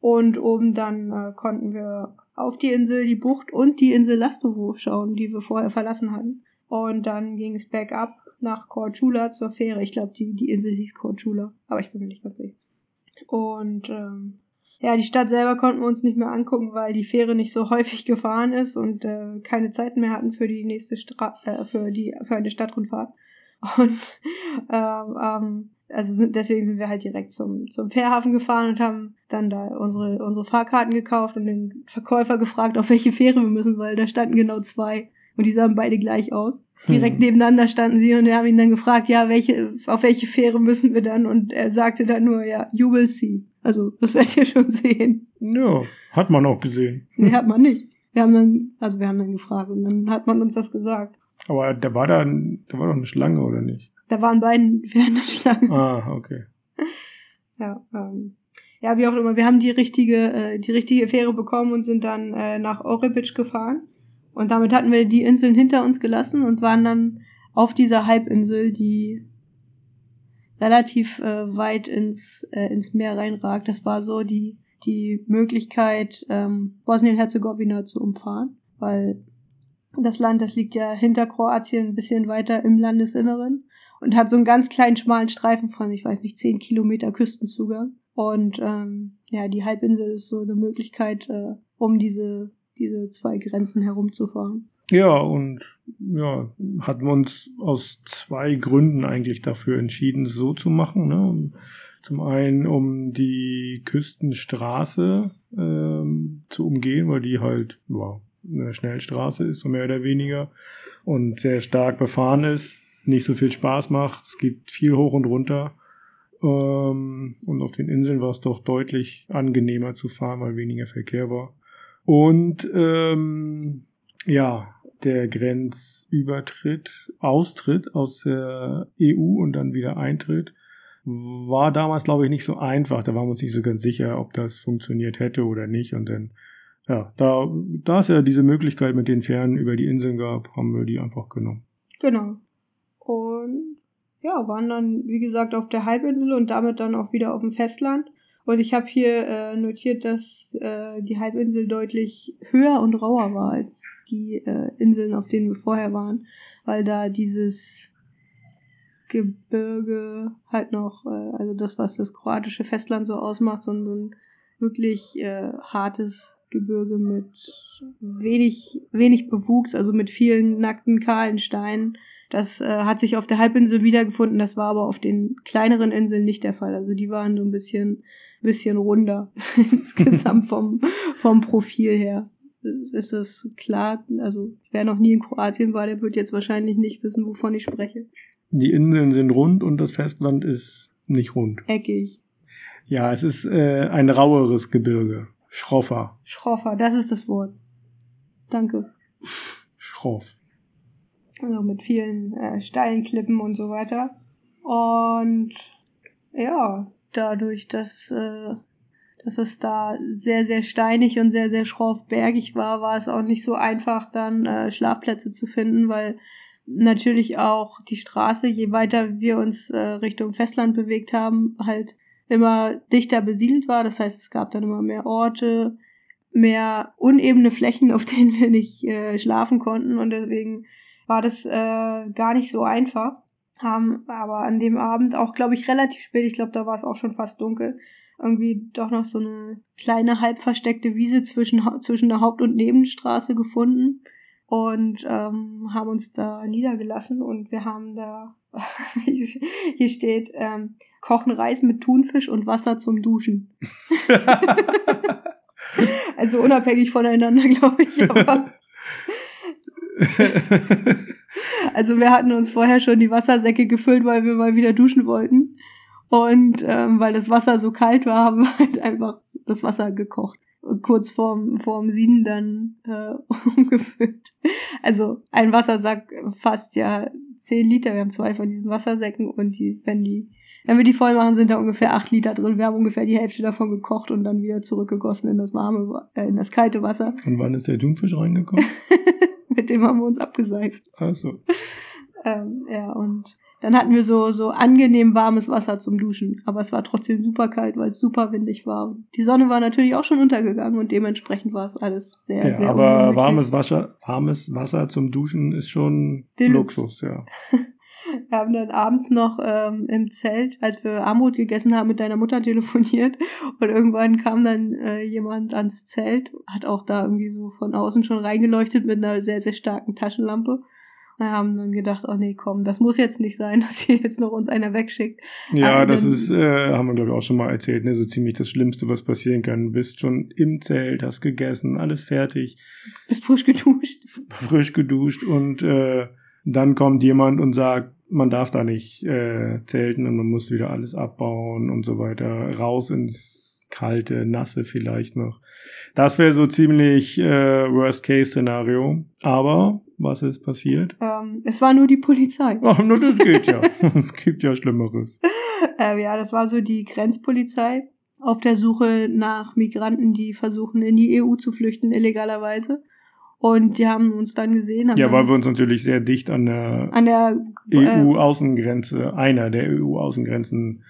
Und oben dann äh, konnten wir auf die Insel, die Bucht und die Insel Lastovo schauen, die wir vorher verlassen hatten. Und dann ging es bergab nach Korčula zur Fähre. Ich glaube, die, die Insel hieß Korčula, aber ich bin mir nicht ganz sicher. Und ähm, ja, die Stadt selber konnten wir uns nicht mehr angucken, weil die Fähre nicht so häufig gefahren ist und äh, keine Zeit mehr hatten für die nächste Stra äh, für die für eine Stadtrundfahrt. Und ähm, ähm, also sind, deswegen sind wir halt direkt zum, zum Fährhafen gefahren und haben dann da unsere, unsere Fahrkarten gekauft und den Verkäufer gefragt, auf welche Fähre wir müssen, weil da standen genau zwei. Und die sahen beide gleich aus. Direkt hm. nebeneinander standen sie und wir haben ihn dann gefragt, ja, welche, auf welche Fähre müssen wir dann? Und er sagte dann nur, ja, you will see. Also, das werdet ihr schon sehen. Ja, hat man auch gesehen. Nee, hat man nicht. Wir haben dann, also wir haben dann gefragt und dann hat man uns das gesagt. Aber da war da, da war doch eine Schlange, oder nicht? Da waren beiden während der Schlange. Ah, okay. Ja, ähm, ja, wie auch immer, wir haben die richtige, äh, die richtige Fähre bekommen und sind dann äh, nach Orebic gefahren. Und damit hatten wir die Inseln hinter uns gelassen und waren dann auf dieser Halbinsel, die relativ äh, weit ins, äh, ins Meer reinragt. Das war so die, die Möglichkeit, ähm, Bosnien-Herzegowina zu umfahren, weil das Land, das liegt ja hinter Kroatien ein bisschen weiter im Landesinneren und hat so einen ganz kleinen schmalen Streifen von, ich weiß nicht, zehn Kilometer Küstenzugang. Und ähm, ja, die Halbinsel ist so eine Möglichkeit, äh, um diese diese zwei Grenzen herumzufahren. Ja, und ja, hatten wir uns aus zwei Gründen eigentlich dafür entschieden, so zu machen. Ne? Zum einen, um die Küstenstraße ähm, zu umgehen, weil die halt wow, eine Schnellstraße ist, so mehr oder weniger, und sehr stark befahren ist, nicht so viel Spaß macht. Es geht viel hoch und runter. Ähm, und auf den Inseln war es doch deutlich angenehmer zu fahren, weil weniger Verkehr war. Und ähm, ja, der Grenzübertritt, Austritt aus der EU und dann wieder Eintritt, war damals, glaube ich, nicht so einfach. Da waren wir uns nicht so ganz sicher, ob das funktioniert hätte oder nicht. Und dann, ja, da, da es ja diese Möglichkeit mit den Fähren über die Inseln gab, haben wir die einfach genommen. Genau. Und ja, waren dann, wie gesagt, auf der Halbinsel und damit dann auch wieder auf dem Festland. Und ich habe hier äh, notiert, dass äh, die Halbinsel deutlich höher und rauer war als die äh, Inseln, auf denen wir vorher waren, weil da dieses Gebirge halt noch, äh, also das, was das kroatische Festland so ausmacht, so so ein wirklich äh, hartes Gebirge mit wenig, wenig Bewuchs, also mit vielen nackten, kahlen Steinen. Das äh, hat sich auf der Halbinsel wiedergefunden, das war aber auf den kleineren Inseln nicht der Fall. Also die waren so ein bisschen bisschen runder insgesamt vom, vom Profil her. Ist das klar? Also, wer noch nie in Kroatien war, der wird jetzt wahrscheinlich nicht wissen, wovon ich spreche. Die Inseln sind rund und das Festland ist nicht rund. Eckig. Ja, es ist äh, ein raueres Gebirge. Schroffer. Schroffer, das ist das Wort. Danke. Schroff. Also mit vielen äh, steilen Klippen und so weiter. Und ja, dadurch, dass, äh, dass es da sehr, sehr steinig und sehr, sehr schroff bergig war, war es auch nicht so einfach, dann äh, Schlafplätze zu finden, weil natürlich auch die Straße, je weiter wir uns äh, Richtung Festland bewegt haben, halt immer dichter besiedelt war. Das heißt, es gab dann immer mehr Orte, mehr unebene Flächen, auf denen wir nicht äh, schlafen konnten. Und deswegen war das äh, gar nicht so einfach haben aber an dem Abend auch, glaube ich, relativ spät, ich glaube, da war es auch schon fast dunkel, irgendwie doch noch so eine kleine halb versteckte Wiese zwischen, zwischen der Haupt- und Nebenstraße gefunden und ähm, haben uns da niedergelassen und wir haben da, hier steht, ähm, kochen Reis mit Thunfisch und Wasser zum Duschen. also unabhängig voneinander, glaube ich, aber also wir hatten uns vorher schon die Wassersäcke gefüllt, weil wir mal wieder duschen wollten. Und ähm, weil das Wasser so kalt war, haben wir halt einfach das Wasser gekocht. Und kurz vorm, vorm Sieden dann äh, umgefüllt. Also ein Wassersack fasst ja 10 Liter. Wir haben zwei von diesen Wassersäcken und die, wenn die, wenn wir die voll machen, sind da ungefähr 8 Liter drin. Wir haben ungefähr die Hälfte davon gekocht und dann wieder zurückgegossen in das warme, äh, in das kalte Wasser. Und wann ist der Thunfisch reingekommen? Mit dem haben wir uns abgeseift. Ach so. Ähm, ja, und dann hatten wir so, so angenehm warmes Wasser zum Duschen. Aber es war trotzdem super kalt, weil es super windig war. Die Sonne war natürlich auch schon untergegangen und dementsprechend war es alles sehr, ja, sehr Aber warmes Wasser, warmes Wasser zum Duschen ist schon Deluxe. Luxus, ja. Wir haben dann abends noch ähm, im Zelt, als wir Armut gegessen haben, mit deiner Mutter telefoniert und irgendwann kam dann äh, jemand ans Zelt, hat auch da irgendwie so von außen schon reingeleuchtet mit einer sehr, sehr starken Taschenlampe. Wir haben dann gedacht, oh nee, komm, das muss jetzt nicht sein, dass hier jetzt noch uns einer wegschickt. Ja, Aber das ist, äh, haben wir glaube ich auch schon mal erzählt, ne, so ziemlich das Schlimmste, was passieren kann. Du bist schon im Zelt, hast gegessen, alles fertig. Bist frisch geduscht. Frisch geduscht und äh, dann kommt jemand und sagt, man darf da nicht äh, zelten und man muss wieder alles abbauen und so weiter. Raus ins kalte, nasse vielleicht noch. Das wäre so ziemlich äh, Worst-Case-Szenario. Aber was ist passiert? Ähm, es war nur die Polizei. Ach, nur das geht ja. Gibt ja Schlimmeres. Äh, ja, das war so die Grenzpolizei auf der Suche nach Migranten, die versuchen, in die EU zu flüchten, illegalerweise. Und die haben uns dann gesehen. ja, weil wir uns natürlich sehr dicht an der, an der EU-Außengrenze, äh, einer der EU-Außengrenzen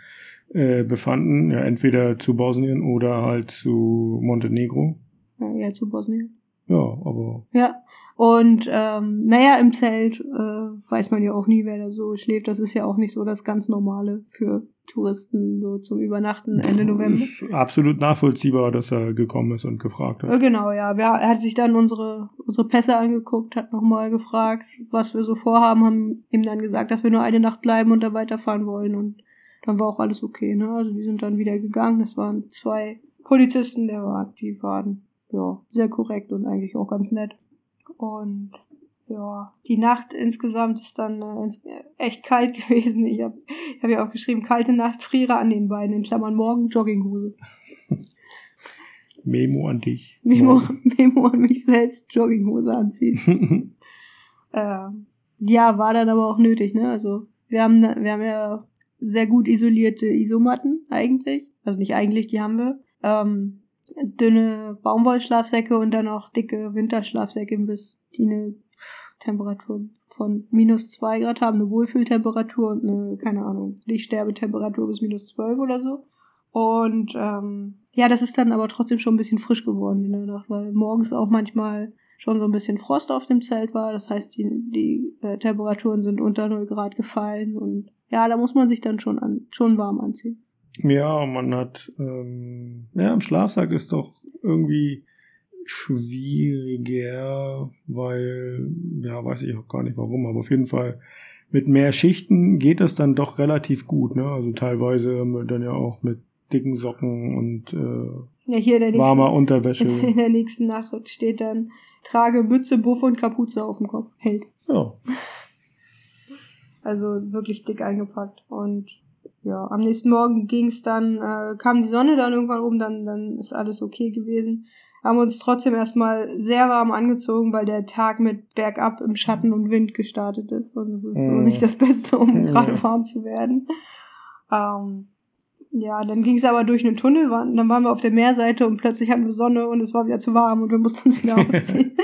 äh, befanden. Ja, entweder zu Bosnien oder halt zu Montenegro. Ja, ja zu Bosnien. Ja, aber. Ja, und ähm, naja, im Zelt äh, weiß man ja auch nie, wer da so schläft. Das ist ja auch nicht so das ganz Normale für Touristen so zum Übernachten Ende November. Ist absolut nachvollziehbar, dass er gekommen ist und gefragt hat. Genau, ja. Er hat sich dann unsere, unsere Pässe angeguckt, hat nochmal gefragt, was wir so vorhaben, haben ihm dann gesagt, dass wir nur eine Nacht bleiben und da weiterfahren wollen und dann war auch alles okay, ne? Also die sind dann wieder gegangen. Das waren zwei Polizisten, der war, die waren ja sehr korrekt und eigentlich auch ganz nett. Und ja, die Nacht insgesamt ist dann äh, echt kalt gewesen. Ich habe ich hab ja auch geschrieben, kalte Nacht, friere an den Beinen, in Klammern morgen Jogginghose. Memo an dich. Memo, Memo an mich selbst, Jogginghose anziehen. äh, ja, war dann aber auch nötig, ne? Also wir haben, wir haben ja sehr gut isolierte Isomatten eigentlich. Also nicht eigentlich, die haben wir. Ähm, dünne Baumwollschlafsäcke und dann auch dicke Winterschlafsäcke, bis die eine Temperatur von minus zwei Grad haben, eine Wohlfühltemperatur und eine, keine Ahnung, Lichtsterbetemperatur bis minus zwölf oder so. Und ähm, ja, das ist dann aber trotzdem schon ein bisschen frisch geworden in der Nacht, weil morgens auch manchmal schon so ein bisschen Frost auf dem Zelt war. Das heißt, die, die äh, Temperaturen sind unter 0 Grad gefallen und ja, da muss man sich dann schon an, schon warm anziehen. Ja, man hat, ähm, ja, im Schlafsack ist doch irgendwie schwieriger, weil, ja, weiß ich auch gar nicht warum, aber auf jeden Fall mit mehr Schichten geht das dann doch relativ gut, ne? Also teilweise haben wir dann ja auch mit dicken Socken und äh, ja, hier der warmer Unterwäsche. In der nächsten Nachricht steht dann, trage Mütze, Buff und Kapuze auf dem Kopf. Hält. Ja. Also wirklich dick eingepackt. Und ja, am nächsten Morgen ging's dann, äh, kam die Sonne dann irgendwann oben, dann, dann ist alles okay gewesen. Haben uns trotzdem erstmal sehr warm angezogen, weil der Tag mit bergab im Schatten und Wind gestartet ist. Und das ist mm. so nicht das Beste, um mm. gerade warm zu werden. Ähm, ja, dann ging es aber durch einen Tunnel, dann waren wir auf der Meerseite und plötzlich hatten wir Sonne und es war wieder zu warm und wir mussten uns wieder ausziehen.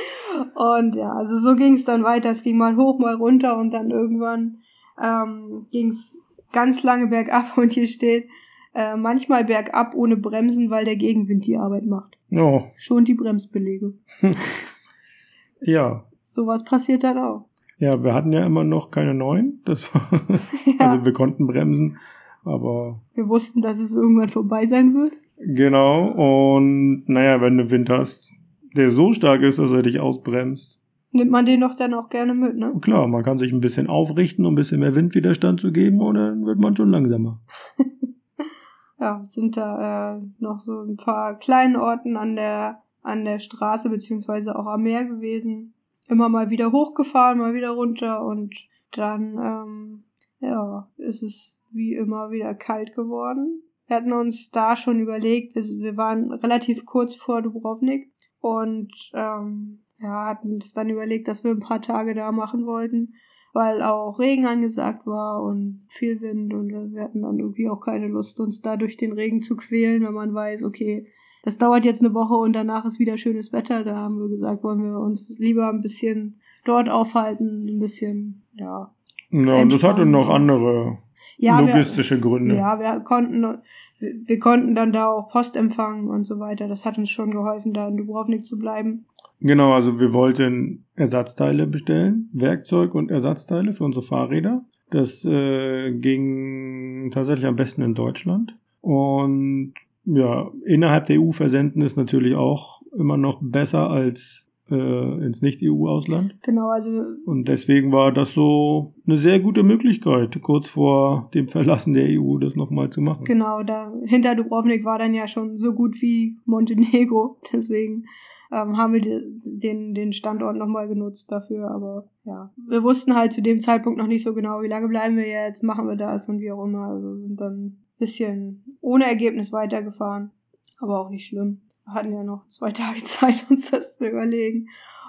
und ja, also so ging es dann weiter. Es ging mal hoch, mal runter und dann irgendwann ähm, ging es ganz lange bergab und hier steht, äh, manchmal bergab ohne Bremsen, weil der Gegenwind die Arbeit macht. Oh. Schon die Bremsbelege. ja. Sowas passiert dann auch. Ja, wir hatten ja immer noch keine neuen. Das war ja. Also wir konnten bremsen. Aber. Wir wussten, dass es irgendwann vorbei sein wird. Genau, und naja, wenn du Wind hast, der so stark ist, dass er dich ausbremst. Nimmt man den doch dann auch gerne mit, ne? Klar, man kann sich ein bisschen aufrichten, um ein bisschen mehr Windwiderstand zu geben, und dann wird man schon langsamer. ja, sind da äh, noch so ein paar kleinen Orten an der, an der Straße, beziehungsweise auch am Meer gewesen. Immer mal wieder hochgefahren, mal wieder runter und dann, ähm, ja, ist es wie immer wieder kalt geworden. Wir hatten uns da schon überlegt, wir, waren relativ kurz vor Dubrovnik und ähm, ja, hatten uns dann überlegt, dass wir ein paar Tage da machen wollten, weil auch Regen angesagt war und viel Wind und wir hatten dann irgendwie auch keine Lust, uns da durch den Regen zu quälen, wenn man weiß, okay, das dauert jetzt eine Woche und danach ist wieder schönes Wetter. Da haben wir gesagt, wollen wir uns lieber ein bisschen dort aufhalten, ein bisschen, ja. Ja, und das hatte noch andere ja, logistische wir, Gründe. Ja, wir konnten, wir konnten dann da auch Post empfangen und so weiter. Das hat uns schon geholfen, da in Dubrovnik zu bleiben. Genau, also wir wollten Ersatzteile bestellen, Werkzeug und Ersatzteile für unsere Fahrräder. Das äh, ging tatsächlich am besten in Deutschland. Und ja, innerhalb der EU versenden ist natürlich auch immer noch besser als äh, ins Nicht-EU-Ausland. Genau, also. Und deswegen war das so eine sehr gute Möglichkeit, kurz vor dem Verlassen der EU das nochmal zu machen. Genau, da hinter Dubrovnik war dann ja schon so gut wie Montenegro. Deswegen ähm, haben wir den, den Standort nochmal genutzt dafür. Aber ja, wir wussten halt zu dem Zeitpunkt noch nicht so genau, wie lange bleiben wir jetzt, machen wir das und wie auch immer. Also sind dann ein bisschen ohne Ergebnis weitergefahren. Aber auch nicht schlimm hatten ja noch zwei Tage Zeit, uns das zu überlegen.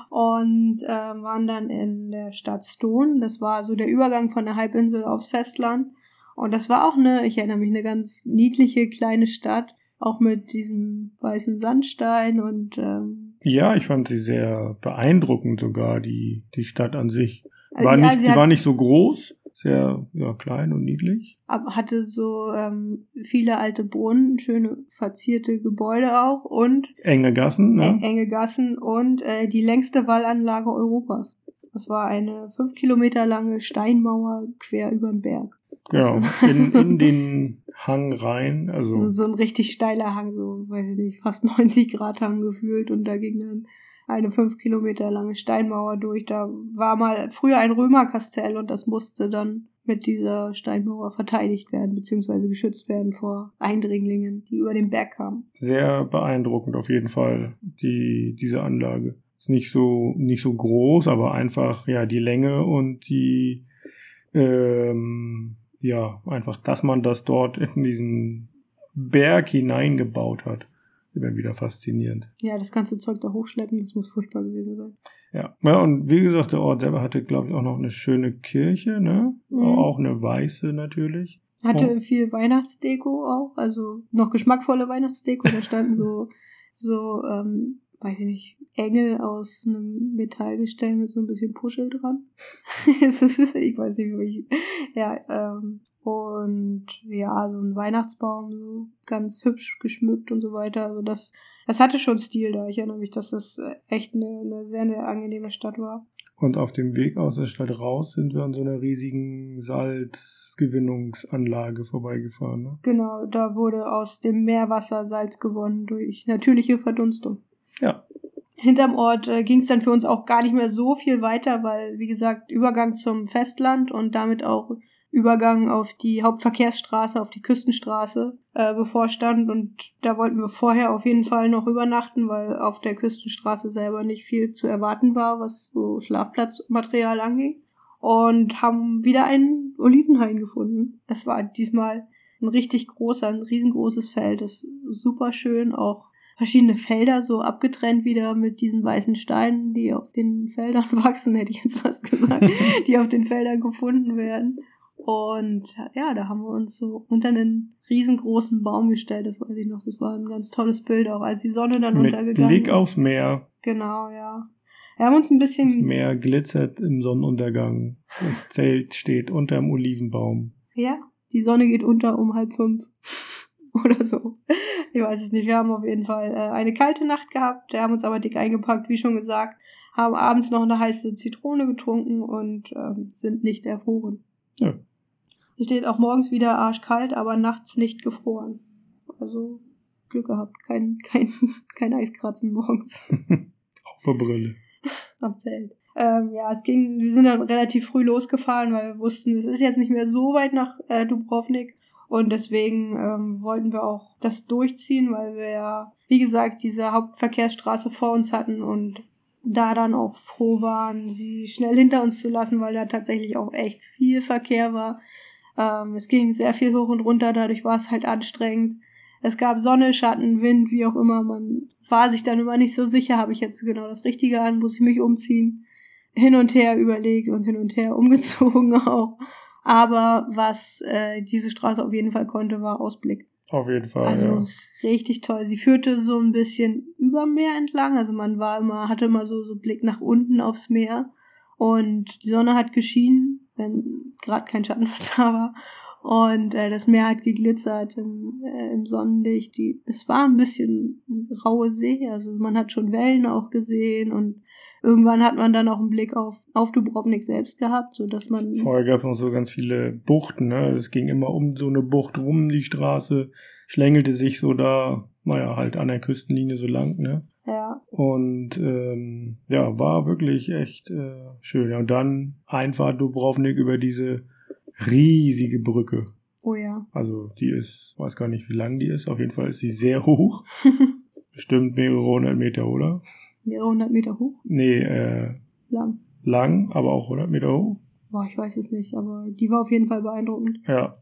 Und äh, waren dann in der Stadt Stone. Das war so der Übergang von der Halbinsel aufs Festland. Und das war auch eine, ich erinnere mich, eine ganz niedliche kleine Stadt. Auch mit diesem weißen Sandstein und ähm, ja, ich fand sie sehr beeindruckend sogar, die, die Stadt an sich. Also war ja, nicht, die war nicht so groß, sehr ja, klein und niedlich. Hatte so ähm, viele alte Brunnen, schöne verzierte Gebäude auch und enge Gassen, ne? Enge Gassen und äh, die längste Wallanlage Europas. Das war eine fünf Kilometer lange Steinmauer quer über den Berg. Ja, in, in den Hang rein. Also. also so ein richtig steiler Hang, so, weiß ich nicht, fast 90 Grad Hang gefühlt und da ging dann eine fünf Kilometer lange Steinmauer durch. Da war mal früher ein Römerkastell und das musste dann mit dieser Steinmauer verteidigt werden, beziehungsweise geschützt werden vor Eindringlingen, die über den Berg kamen. Sehr beeindruckend auf jeden Fall, die, diese Anlage. Ist nicht so, nicht so groß, aber einfach, ja, die Länge und die, ähm, ja, einfach, dass man das dort in diesen Berg hineingebaut hat immer wieder faszinierend. Ja, das ganze Zeug da hochschleppen, das muss furchtbar gewesen sein. Ja, ja und wie gesagt, der Ort selber hatte, glaube ich, auch noch eine schöne Kirche, ne? Mhm. Auch eine weiße natürlich. Hatte und viel Weihnachtsdeko auch, also noch geschmackvolle Weihnachtsdeko. Da standen so, so, ähm, weiß ich nicht, Engel aus einem Metallgestell mit so ein bisschen Puschel dran. ich weiß nicht, wie ich, ja, ähm, und ja, so ein Weihnachtsbaum, so ganz hübsch geschmückt und so weiter. Also das, das hatte schon Stil da. Ich erinnere mich, dass das echt eine, eine sehr, sehr angenehme Stadt war. Und auf dem Weg aus der Stadt raus sind wir an so einer riesigen Salzgewinnungsanlage vorbeigefahren. Ne? Genau, da wurde aus dem Meerwasser Salz gewonnen durch natürliche Verdunstung. Ja. Hinterm Ort äh, ging es dann für uns auch gar nicht mehr so viel weiter, weil, wie gesagt, Übergang zum Festland und damit auch Übergang auf die Hauptverkehrsstraße, auf die Küstenstraße äh, bevorstand und da wollten wir vorher auf jeden Fall noch übernachten, weil auf der Küstenstraße selber nicht viel zu erwarten war, was so Schlafplatzmaterial anging und haben wieder einen Olivenhain gefunden. Es war diesmal ein richtig großer, ein riesengroßes Feld, das ist super schön, auch verschiedene Felder so abgetrennt wieder mit diesen weißen Steinen, die auf den Feldern wachsen, hätte ich jetzt fast gesagt, die auf den Feldern gefunden werden. Und ja, da haben wir uns so unter einen riesengroßen Baum gestellt, das weiß ich noch. Das war ein ganz tolles Bild, auch als die Sonne dann Mit untergegangen Blick ist. aufs Meer. Genau, ja. Wir haben uns ein bisschen. Das Meer glitzert im Sonnenuntergang. Das Zelt steht unter dem Olivenbaum. Ja, die Sonne geht unter um halb fünf. Oder so. Ich weiß es nicht. Wir haben auf jeden Fall äh, eine kalte Nacht gehabt. Wir haben uns aber dick eingepackt, wie schon gesagt. Haben abends noch eine heiße Zitrone getrunken und ähm, sind nicht erfroren. Ja. Hier steht auch morgens wieder arschkalt, aber nachts nicht gefroren. Also Glück gehabt, kein, kein, kein Eiskratzen morgens. Auf der Brille. Am Zelt. Ähm, ja, es ging, wir sind dann relativ früh losgefahren, weil wir wussten, es ist jetzt nicht mehr so weit nach äh, Dubrovnik. Und deswegen ähm, wollten wir auch das durchziehen, weil wir ja, wie gesagt, diese Hauptverkehrsstraße vor uns hatten und da dann auch froh waren, sie schnell hinter uns zu lassen, weil da tatsächlich auch echt viel Verkehr war. Ähm, es ging sehr viel hoch und runter, dadurch war es halt anstrengend. Es gab Sonne, Schatten, Wind, wie auch immer. Man war sich dann immer nicht so sicher, habe ich jetzt genau das Richtige an, muss ich mich umziehen. Hin und her überlegt und hin und her umgezogen auch. Aber was äh, diese Straße auf jeden Fall konnte, war Ausblick. Auf jeden Fall. Also ja. richtig toll. Sie führte so ein bisschen über Meer entlang. Also man war immer, hatte immer so, so Blick nach unten aufs Meer. Und die Sonne hat geschienen, wenn gerade kein Schatten da war. Und äh, das Meer hat geglitzert im, äh, im Sonnenlicht. Die, es war ein bisschen raue See, also man hat schon Wellen auch gesehen und irgendwann hat man dann auch einen Blick auf, auf Dubrovnik selbst gehabt, so dass man. Vorher gab es noch so ganz viele Buchten, ne? Es ging immer um so eine Bucht rum, die Straße schlängelte sich so da, naja, halt an der Küstenlinie so lang, ne? Ja. Und ähm, ja, war wirklich echt äh, schön. Ja, und dann Einfahrt Dubrovnik über diese riesige Brücke. Oh ja. Also die ist, weiß gar nicht, wie lang die ist. Auf jeden Fall ist sie sehr hoch. Bestimmt mehrere hundert Meter, oder? Mehrere hundert Meter hoch? Nee, äh. Lang. Lang, aber auch hundert Meter hoch? Boah, ich weiß es nicht, aber die war auf jeden Fall beeindruckend. Ja.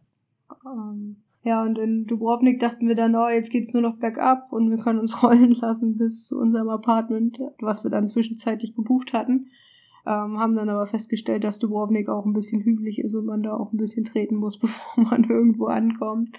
Ähm, ja, und in Dubrovnik dachten wir dann, oh, jetzt geht's nur noch bergab und wir können uns rollen lassen bis zu unserem Apartment, was wir dann zwischenzeitlich gebucht hatten. Ähm, haben dann aber festgestellt, dass Dubrovnik auch ein bisschen hügelig ist und man da auch ein bisschen treten muss, bevor man irgendwo ankommt.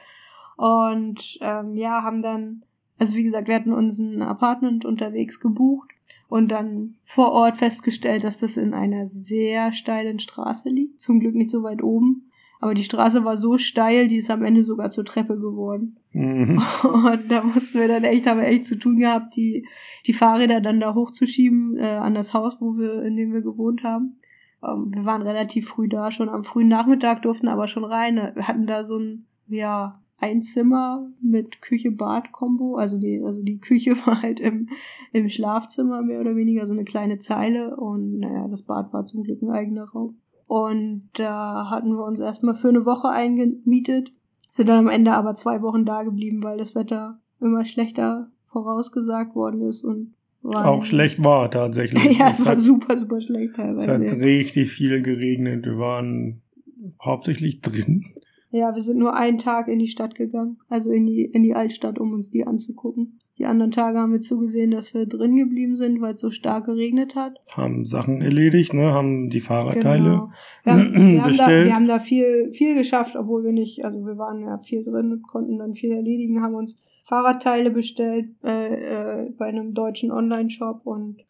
Und ähm, ja, haben dann, also wie gesagt, wir hatten uns ein Apartment unterwegs gebucht und dann vor Ort festgestellt, dass das in einer sehr steilen Straße liegt. Zum Glück nicht so weit oben. Aber die Straße war so steil, die ist am Ende sogar zur Treppe geworden. Mhm. Und da mussten wir dann echt, haben wir echt zu tun gehabt, die, die Fahrräder dann da hochzuschieben äh, an das Haus, wo wir, in dem wir gewohnt haben. Ähm, wir waren relativ früh da, schon am frühen Nachmittag durften aber schon rein. Wir hatten da so ein, ja, ein Zimmer mit Küche-Bad-Kombo. Also die, also die Küche war halt im, im Schlafzimmer mehr oder weniger, so eine kleine Zeile. Und naja, das Bad war zum Glück ein eigener Raum. Und da hatten wir uns erstmal für eine Woche eingemietet, sind dann am Ende aber zwei Wochen da geblieben, weil das Wetter immer schlechter vorausgesagt worden ist und war auch schlecht war tatsächlich. ja, es, es war hat, super, super schlecht teilweise. Es hat richtig viel geregnet. Wir waren hauptsächlich drin. Ja, wir sind nur einen Tag in die Stadt gegangen, also in die, in die Altstadt, um uns die anzugucken. Die anderen Tage haben wir zugesehen, dass wir drin geblieben sind, weil es so stark geregnet hat. Haben Sachen erledigt, ne? Haben die Fahrradteile genau. wir haben, wir bestellt. Haben da, wir haben da viel, viel geschafft, obwohl wir nicht, also wir waren ja viel drin und konnten dann viel erledigen, haben uns Fahrradteile bestellt äh, äh, bei einem deutschen Online-Shop und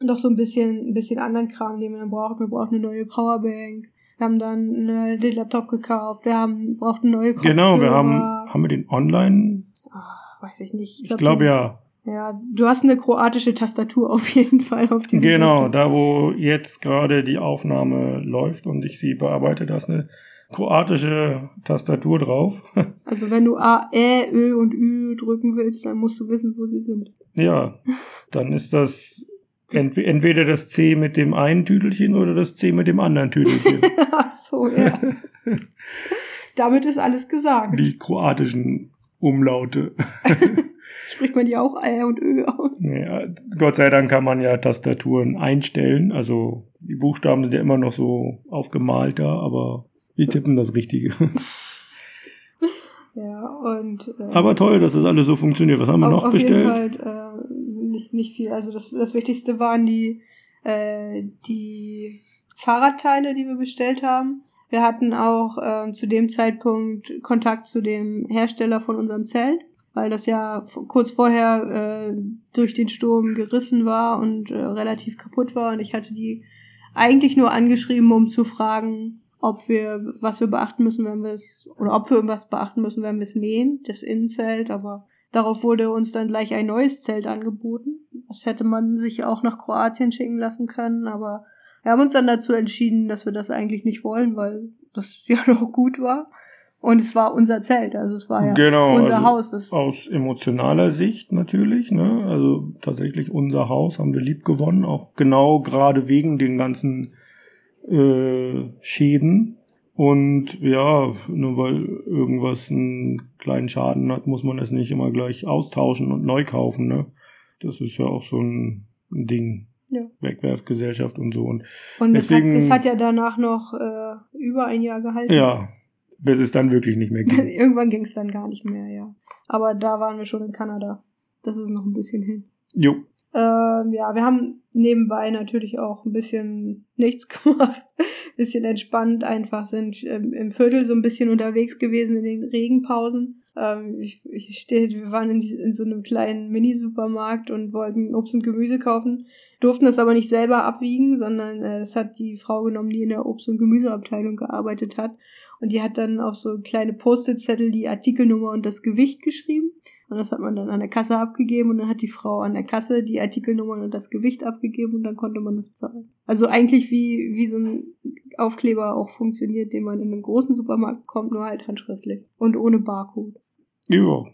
noch so ein bisschen, ein bisschen anderen Kram, den wir dann brauchen. Wir brauchen eine neue Powerbank. Wir haben dann äh, den Laptop gekauft. Wir haben brauchten neue Kopfhörer. Genau, wir haben haben wir den online? Ach, weiß ich nicht. Ich glaube glaub, ja. Ja, du hast eine kroatische Tastatur auf jeden Fall auf diesem Genau, Laptop. da wo jetzt gerade die Aufnahme läuft und ich sie bearbeite, da ist eine kroatische Tastatur drauf. Also wenn du A, Ä, Ö und Ü drücken willst, dann musst du wissen, wo sie sind. Ja, dann ist das ent entweder das C mit dem einen Tütelchen oder das C mit dem anderen Tütelchen. Ach so, ja. Damit ist alles gesagt. Die kroatischen Umlaute. Spricht man die auch Ä und Ö aus? Nee, Gott sei Dank kann man ja Tastaturen einstellen. Also die Buchstaben sind ja immer noch so aufgemalt da, aber wir tippen das Richtige. Ja, und. Äh, Aber toll, dass das alles so funktioniert. Was haben wir noch bestellt? Jeden Fall, äh, nicht, nicht viel. Also das, das Wichtigste waren die, äh, die Fahrradteile, die wir bestellt haben. Wir hatten auch äh, zu dem Zeitpunkt Kontakt zu dem Hersteller von unserem Zelt, weil das ja kurz vorher äh, durch den Sturm gerissen war und äh, relativ kaputt war. Und ich hatte die eigentlich nur angeschrieben, um zu fragen, ob wir, was wir beachten müssen, wenn wir es, oder ob wir irgendwas beachten müssen, wenn wir es nähen, das Innenzelt, aber darauf wurde uns dann gleich ein neues Zelt angeboten. Das hätte man sich auch nach Kroatien schicken lassen können, aber wir haben uns dann dazu entschieden, dass wir das eigentlich nicht wollen, weil das ja noch gut war. Und es war unser Zelt, also es war ja genau, unser also Haus. Das aus emotionaler Sicht natürlich, ne? Also tatsächlich unser Haus haben wir lieb gewonnen, auch genau gerade wegen den ganzen äh, Schäden. Und ja, nur weil irgendwas einen kleinen Schaden hat, muss man es nicht immer gleich austauschen und neu kaufen. Ne? Das ist ja auch so ein, Ding. Ja. Wegwerfgesellschaft und so. Und, und deswegen, das, hat, das hat ja danach noch äh, über ein Jahr gehalten. Ja, bis es dann wirklich nicht mehr ging. Irgendwann ging es dann gar nicht mehr, ja. Aber da waren wir schon in Kanada. Das ist noch ein bisschen hin. Jo. Ähm, ja, wir haben nebenbei natürlich auch ein bisschen nichts gemacht, bisschen entspannt einfach, sind ähm, im Viertel so ein bisschen unterwegs gewesen in den Regenpausen. Ähm, ich, ich steh, wir waren in, in so einem kleinen Mini-Supermarkt und wollten Obst und Gemüse kaufen, durften das aber nicht selber abwiegen, sondern äh, das hat die Frau genommen, die in der Obst- und Gemüseabteilung gearbeitet hat. Und die hat dann auf so kleine Post-it-Zettel die Artikelnummer und das Gewicht geschrieben. Und das hat man dann an der Kasse abgegeben und dann hat die Frau an der Kasse die Artikelnummern und das Gewicht abgegeben und dann konnte man das bezahlen. Also eigentlich wie, wie so ein Aufkleber auch funktioniert, den man in einem großen Supermarkt bekommt, nur halt handschriftlich und ohne Barcode. Ja.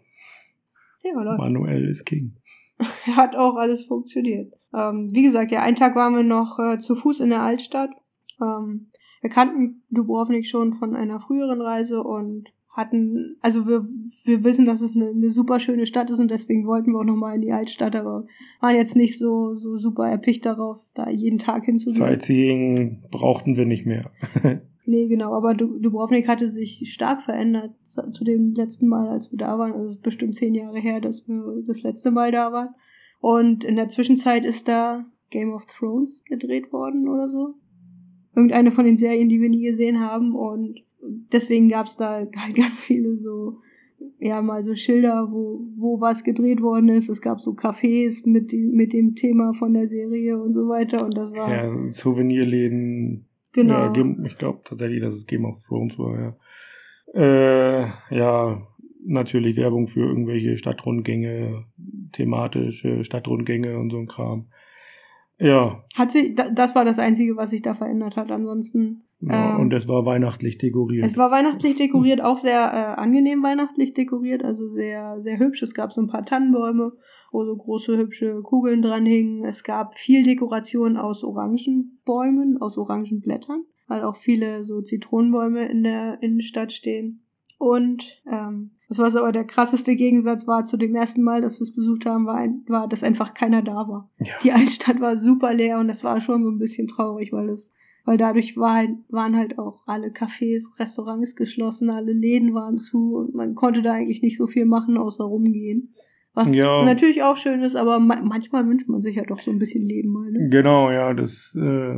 Ja, Leute. Manuel ist King. hat auch alles funktioniert. Ähm, wie gesagt, ja, einen Tag waren wir noch äh, zu Fuß in der Altstadt. Ähm, wir kannten Dubrovnik schon von einer früheren Reise und hatten, also wir, wir wissen, dass es eine, eine super schöne Stadt ist und deswegen wollten wir auch nochmal in die Altstadt, aber waren jetzt nicht so, so super erpicht darauf, da jeden Tag hinzugehen. Sightseeing brauchten wir nicht mehr. nee, genau, aber Dubrovnik hatte sich stark verändert zu dem letzten Mal, als wir da waren. Also es ist bestimmt zehn Jahre her, dass wir das letzte Mal da waren. Und in der Zwischenzeit ist da Game of Thrones gedreht worden oder so. Irgendeine von den Serien, die wir nie gesehen haben und deswegen gab es da halt ganz viele so, ja, mal so Schilder, wo, wo was gedreht worden ist. Es gab so Cafés mit, mit dem Thema von der Serie und so weiter. Und das war. Ja, Souvenirläden. Genau. Ja, ich glaube tatsächlich, dass es Game of Thrones war, ja. Äh, ja, natürlich Werbung für irgendwelche Stadtrundgänge, thematische Stadtrundgänge und so ein Kram. Ja. Hat sie, das war das Einzige, was sich da verändert hat. Ansonsten. Ja, ähm, und es war weihnachtlich dekoriert. Es war weihnachtlich dekoriert, auch sehr äh, angenehm weihnachtlich dekoriert, also sehr, sehr hübsch. Es gab so ein paar Tannenbäume, wo so große hübsche Kugeln dran hingen. Es gab viel Dekoration aus Orangenbäumen, aus Orangenblättern, weil auch viele so Zitronenbäume in der Innenstadt stehen. Und ähm, das, was aber der krasseste Gegensatz war zu dem ersten Mal, dass wir es besucht haben, war, ein, war, dass einfach keiner da war. Ja. Die Altstadt war super leer und das war schon so ein bisschen traurig, weil es, weil dadurch war halt, waren halt auch alle Cafés, Restaurants geschlossen, alle Läden waren zu und man konnte da eigentlich nicht so viel machen, außer rumgehen. Was ja. natürlich auch schön ist, aber ma manchmal wünscht man sich ja doch so ein bisschen Leben mal. Ne? Genau, ja, das, äh,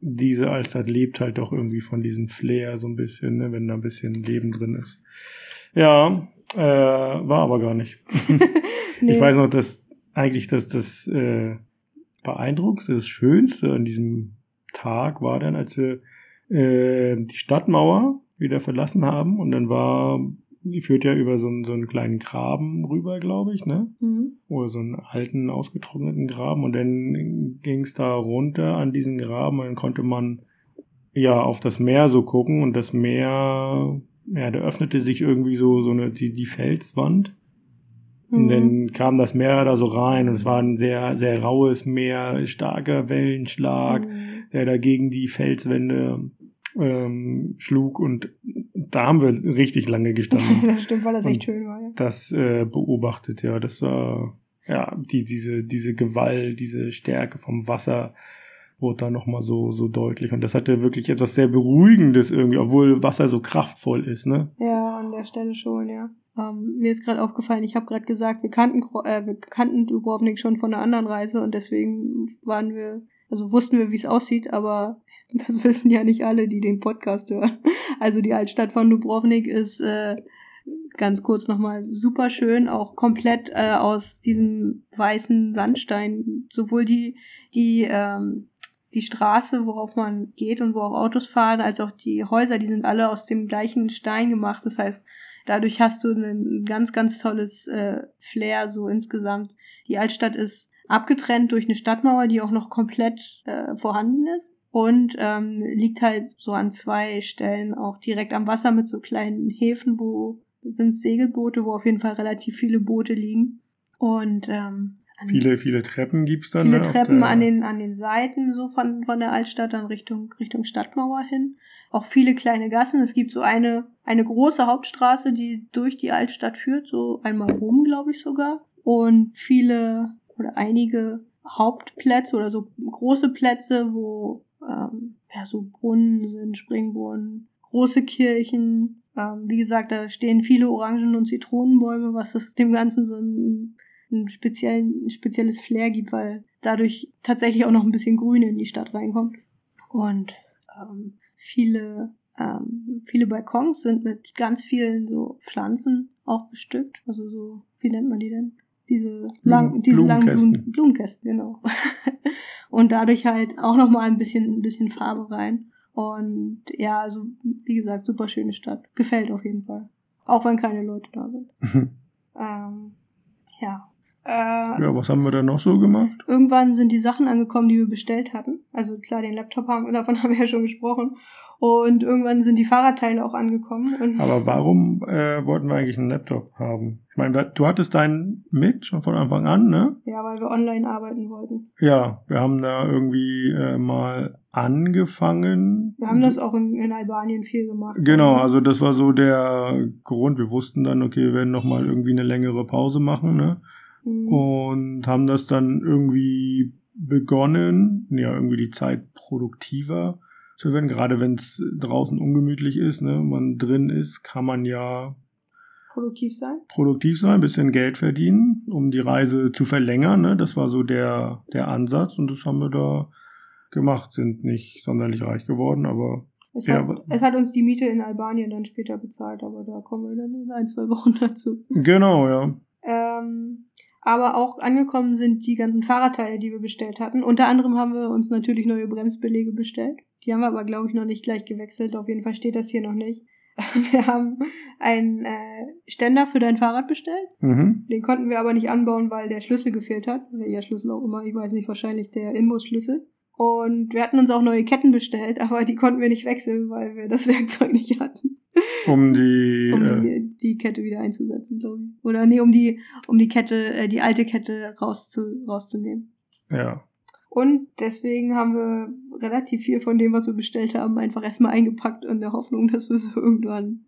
diese Altstadt lebt halt doch irgendwie von diesem Flair so ein bisschen, ne, wenn da ein bisschen Leben drin ist. Ja, äh, war aber gar nicht. nee. Ich weiß noch, dass eigentlich dass das äh, beeindruckendste, das Schönste an diesem Tag war dann, als wir äh, die Stadtmauer wieder verlassen haben und dann war, die führt ja über so einen, so einen kleinen Graben rüber, glaube ich, ne? Mhm. Oder so einen alten, ausgetrockneten Graben und dann ging es da runter an diesen Graben und dann konnte man ja auf das Meer so gucken und das Meer ja, da öffnete sich irgendwie so, so eine, die, die Felswand. Und mhm. dann kam das Meer da so rein und es war ein sehr, sehr raues Meer, starker Wellenschlag, mhm. der dagegen die Felswände ähm, schlug und da haben wir richtig lange gestanden. das stimmt, weil das echt schön war. Ja. Das äh, beobachtet, ja, das war ja die diese diese Gewalt, diese Stärke vom Wasser wurde da nochmal so, so deutlich. Und das hatte wirklich etwas sehr Beruhigendes irgendwie, obwohl Wasser so kraftvoll ist, ne? Ja, an der Stelle schon, ja. Ähm, mir ist gerade aufgefallen, ich habe gerade gesagt, wir kannten, äh, wir kannten Dubrovnik schon von einer anderen Reise und deswegen waren wir, also wussten wir, wie es aussieht, aber das wissen ja nicht alle, die den Podcast hören. Also die Altstadt von Dubrovnik ist äh, ganz kurz nochmal super schön, auch komplett äh, aus diesem weißen Sandstein. Sowohl die, die ähm, die Straße, worauf man geht und wo auch Autos fahren, als auch die Häuser, die sind alle aus dem gleichen Stein gemacht. Das heißt, dadurch hast du ein ganz, ganz tolles äh, Flair so insgesamt. Die Altstadt ist abgetrennt durch eine Stadtmauer, die auch noch komplett äh, vorhanden ist und ähm, liegt halt so an zwei Stellen auch direkt am Wasser mit so kleinen Häfen, wo sind Segelboote, wo auf jeden Fall relativ viele Boote liegen. Und ähm, Viele, viele Treppen gibt's dann. Viele ne, Treppen an den, an den Seiten so von, von der Altstadt dann Richtung, Richtung Stadtmauer hin. Auch viele kleine Gassen. Es gibt so eine, eine große Hauptstraße, die durch die Altstadt führt, so einmal rum, glaube ich sogar. Und viele oder einige Hauptplätze oder so große Plätze, wo ähm, ja so Brunnen sind, Springbrunnen, große Kirchen. Ähm, wie gesagt, da stehen viele Orangen- und Zitronenbäume, was das dem Ganzen so ein ein, speziellen, ein spezielles Flair gibt, weil dadurch tatsächlich auch noch ein bisschen Grün in die Stadt reinkommt. Und ähm, viele, ähm, viele Balkons sind mit ganz vielen so Pflanzen auch bestückt. Also so, wie nennt man die denn? Diese lang, diese langen Blumen, Blumenkästen, genau. und dadurch halt auch noch mal ein bisschen, ein bisschen Farbe rein. Und ja, also wie gesagt, super schöne Stadt. Gefällt auf jeden Fall. Auch wenn keine Leute da sind. ähm, ja. Äh, ja, was haben wir dann noch so gemacht? Irgendwann sind die Sachen angekommen, die wir bestellt hatten. Also klar, den Laptop haben, davon haben wir ja schon gesprochen. Und irgendwann sind die Fahrradteile auch angekommen. Aber warum äh, wollten wir eigentlich einen Laptop haben? Ich meine, du hattest deinen mit schon von Anfang an, ne? Ja, weil wir online arbeiten wollten. Ja, wir haben da irgendwie äh, mal angefangen. Wir haben das auch in, in, Albanien viel gemacht. Genau, also das war so der Grund. Wir wussten dann, okay, wir werden nochmal irgendwie eine längere Pause machen, ne? Mhm. Und haben das dann irgendwie begonnen, ja, irgendwie die Zeit produktiver zu werden. Gerade wenn es draußen ungemütlich ist, ne, man drin ist, kann man ja produktiv sein. Produktiv sein, ein bisschen Geld verdienen, um die Reise zu verlängern. Ne? Das war so der, der Ansatz und das haben wir da gemacht. Sind nicht sonderlich reich geworden, aber es, ja, hat, es hat uns die Miete in Albanien dann später bezahlt, aber da kommen wir dann in ein, zwei Wochen dazu. Genau, ja. Ähm, aber auch angekommen sind die ganzen Fahrradteile, die wir bestellt hatten. Unter anderem haben wir uns natürlich neue Bremsbeläge bestellt. Die haben wir aber, glaube ich, noch nicht gleich gewechselt. Auf jeden Fall steht das hier noch nicht. Wir haben einen äh, Ständer für dein Fahrrad bestellt. Mhm. Den konnten wir aber nicht anbauen, weil der Schlüssel gefehlt hat. Welcher Schlüssel auch immer, ich weiß nicht, wahrscheinlich der Inbusschlüssel. Und wir hatten uns auch neue Ketten bestellt, aber die konnten wir nicht wechseln, weil wir das Werkzeug nicht hatten. Um die, Um äh, die, Kette wieder einzusetzen, glaube ich. Oder nee, um die, um die Kette, äh, die alte Kette rauszu, rauszunehmen. ja. Und deswegen haben wir relativ viel von dem, was wir bestellt haben, einfach erstmal eingepackt in der Hoffnung, dass wir es irgendwann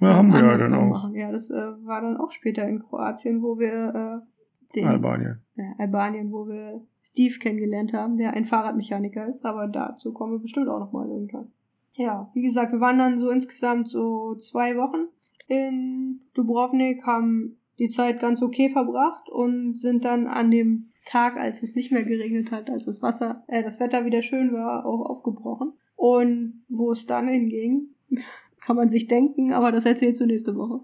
Ja, haben wir ja dann auch. machen. Ja, das äh, war dann auch später in Kroatien, wo wir äh, den Albanien. äh, Albanien, wo wir Steve kennengelernt haben, der ein Fahrradmechaniker ist, aber dazu kommen wir bestimmt auch noch mal irgendwann. Ja, wie gesagt, wir waren dann so insgesamt so zwei Wochen in Dubrovnik, haben die Zeit ganz okay verbracht und sind dann an dem Tag, als es nicht mehr geregnet hat, als das Wasser, äh, das Wetter wieder schön war, auch aufgebrochen. Und wo es dann hinging, kann man sich denken, aber das erzählst du nächste Woche.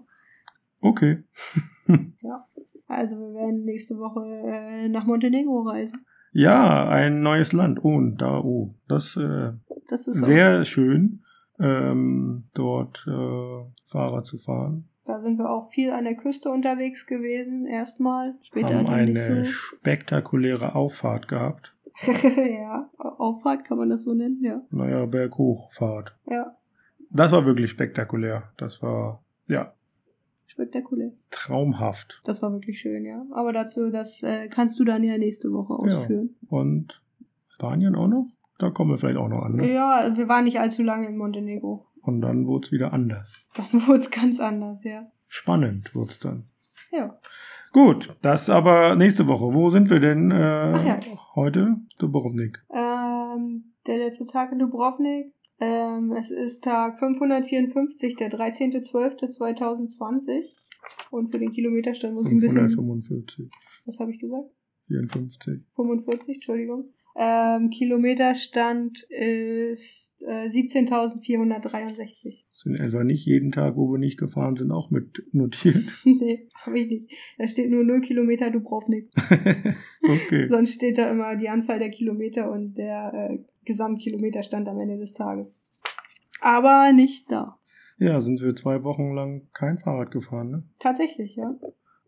Okay. Also wir werden nächste Woche äh, nach Montenegro reisen. Ja, ein neues Land. Oh, und da, oh. Das äh, Das ist auch- sehr schön, ähm, dort äh, Fahrrad zu fahren. Da sind wir auch viel an der Küste unterwegs gewesen, erstmal. Später haben eine so. spektakuläre Auffahrt gehabt. ja, Auffahrt kann man das so nennen, ja. Naja, Berghochfahrt. Ja, Das war wirklich spektakulär. Das war, ja, spektakulär. traumhaft. Das war wirklich schön, ja. Aber dazu, das äh, kannst du dann ja nächste Woche ausführen. Und Spanien auch noch? Da kommen wir vielleicht auch noch an. Ne? Ja, wir waren nicht allzu lange in Montenegro. Und dann wurde es wieder anders. Dann wurde es ganz anders, ja. Spannend wurde es dann. Ja, Gut, das aber nächste Woche. Wo sind wir denn äh, ja. heute? Dubrovnik. ähm, der letzte Tag in Dubrovnik. Ähm, es ist Tag 554, der 13.12.2020. Und für den Kilometerstand muss ich ein bisschen... 545, Was habe ich gesagt? 54. 45, Entschuldigung. Ähm, Kilometerstand ist äh, 17.463. Sind also nicht jeden Tag, wo wir nicht gefahren sind, auch mit notiert. nee, habe ich nicht. Da steht nur 0 Kilometer Dubrovnik. okay. Sonst steht da immer die Anzahl der Kilometer und der äh, Gesamtkilometerstand am Ende des Tages. Aber nicht da. Ja, sind wir zwei Wochen lang kein Fahrrad gefahren, ne? Tatsächlich, ja.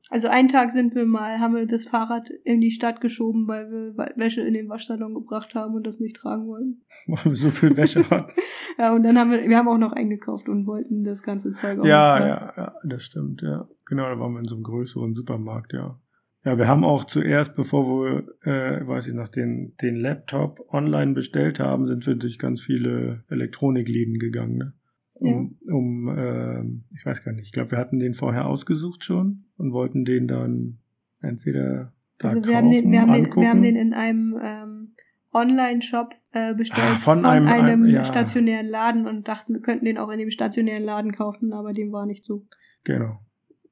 Also einen Tag sind wir mal, haben wir das Fahrrad in die Stadt geschoben, weil wir Wäsche in den Waschsalon gebracht haben und das nicht tragen wollten. Weil wir so viel Wäsche hatten. Ja, und dann haben wir, wir haben auch noch eingekauft und wollten das ganze Zeug auch ja, ja, ja, das stimmt, ja. Genau, da waren wir in so einem größeren Supermarkt, ja. Ja, wir haben auch zuerst, bevor wir, äh, weiß ich noch, den, den Laptop online bestellt haben, sind wir durch ganz viele Elektronikläden gegangen, ne? Um, um ähm, ich weiß gar nicht, ich glaube, wir hatten den vorher ausgesucht schon und wollten den dann entweder da Also kaufen, wir haben, den, wir, haben den, angucken. wir haben den in einem ähm, Online-Shop äh, bestellt Ah, von einem- einem, ein- ja. stationären Laden und dachten, wir könnten den auch in dem stationären Laden kaufen, aber dem war nicht so. Genau.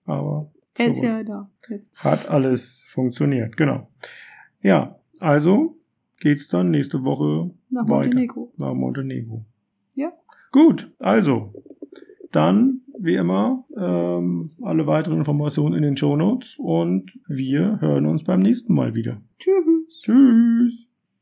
Aber Er ist so ja da. Jetzt. hat alles funktioniert, genau. Ja, also geht's dann nächste Woche Nach weiter. Montenegro. Nach Montenegro. Ja. Gut, also dann wie immer ähm, alle weiteren Informationen in den Show Notes und wir hören uns beim nächsten Mal wieder. Tschüss. Tschüss.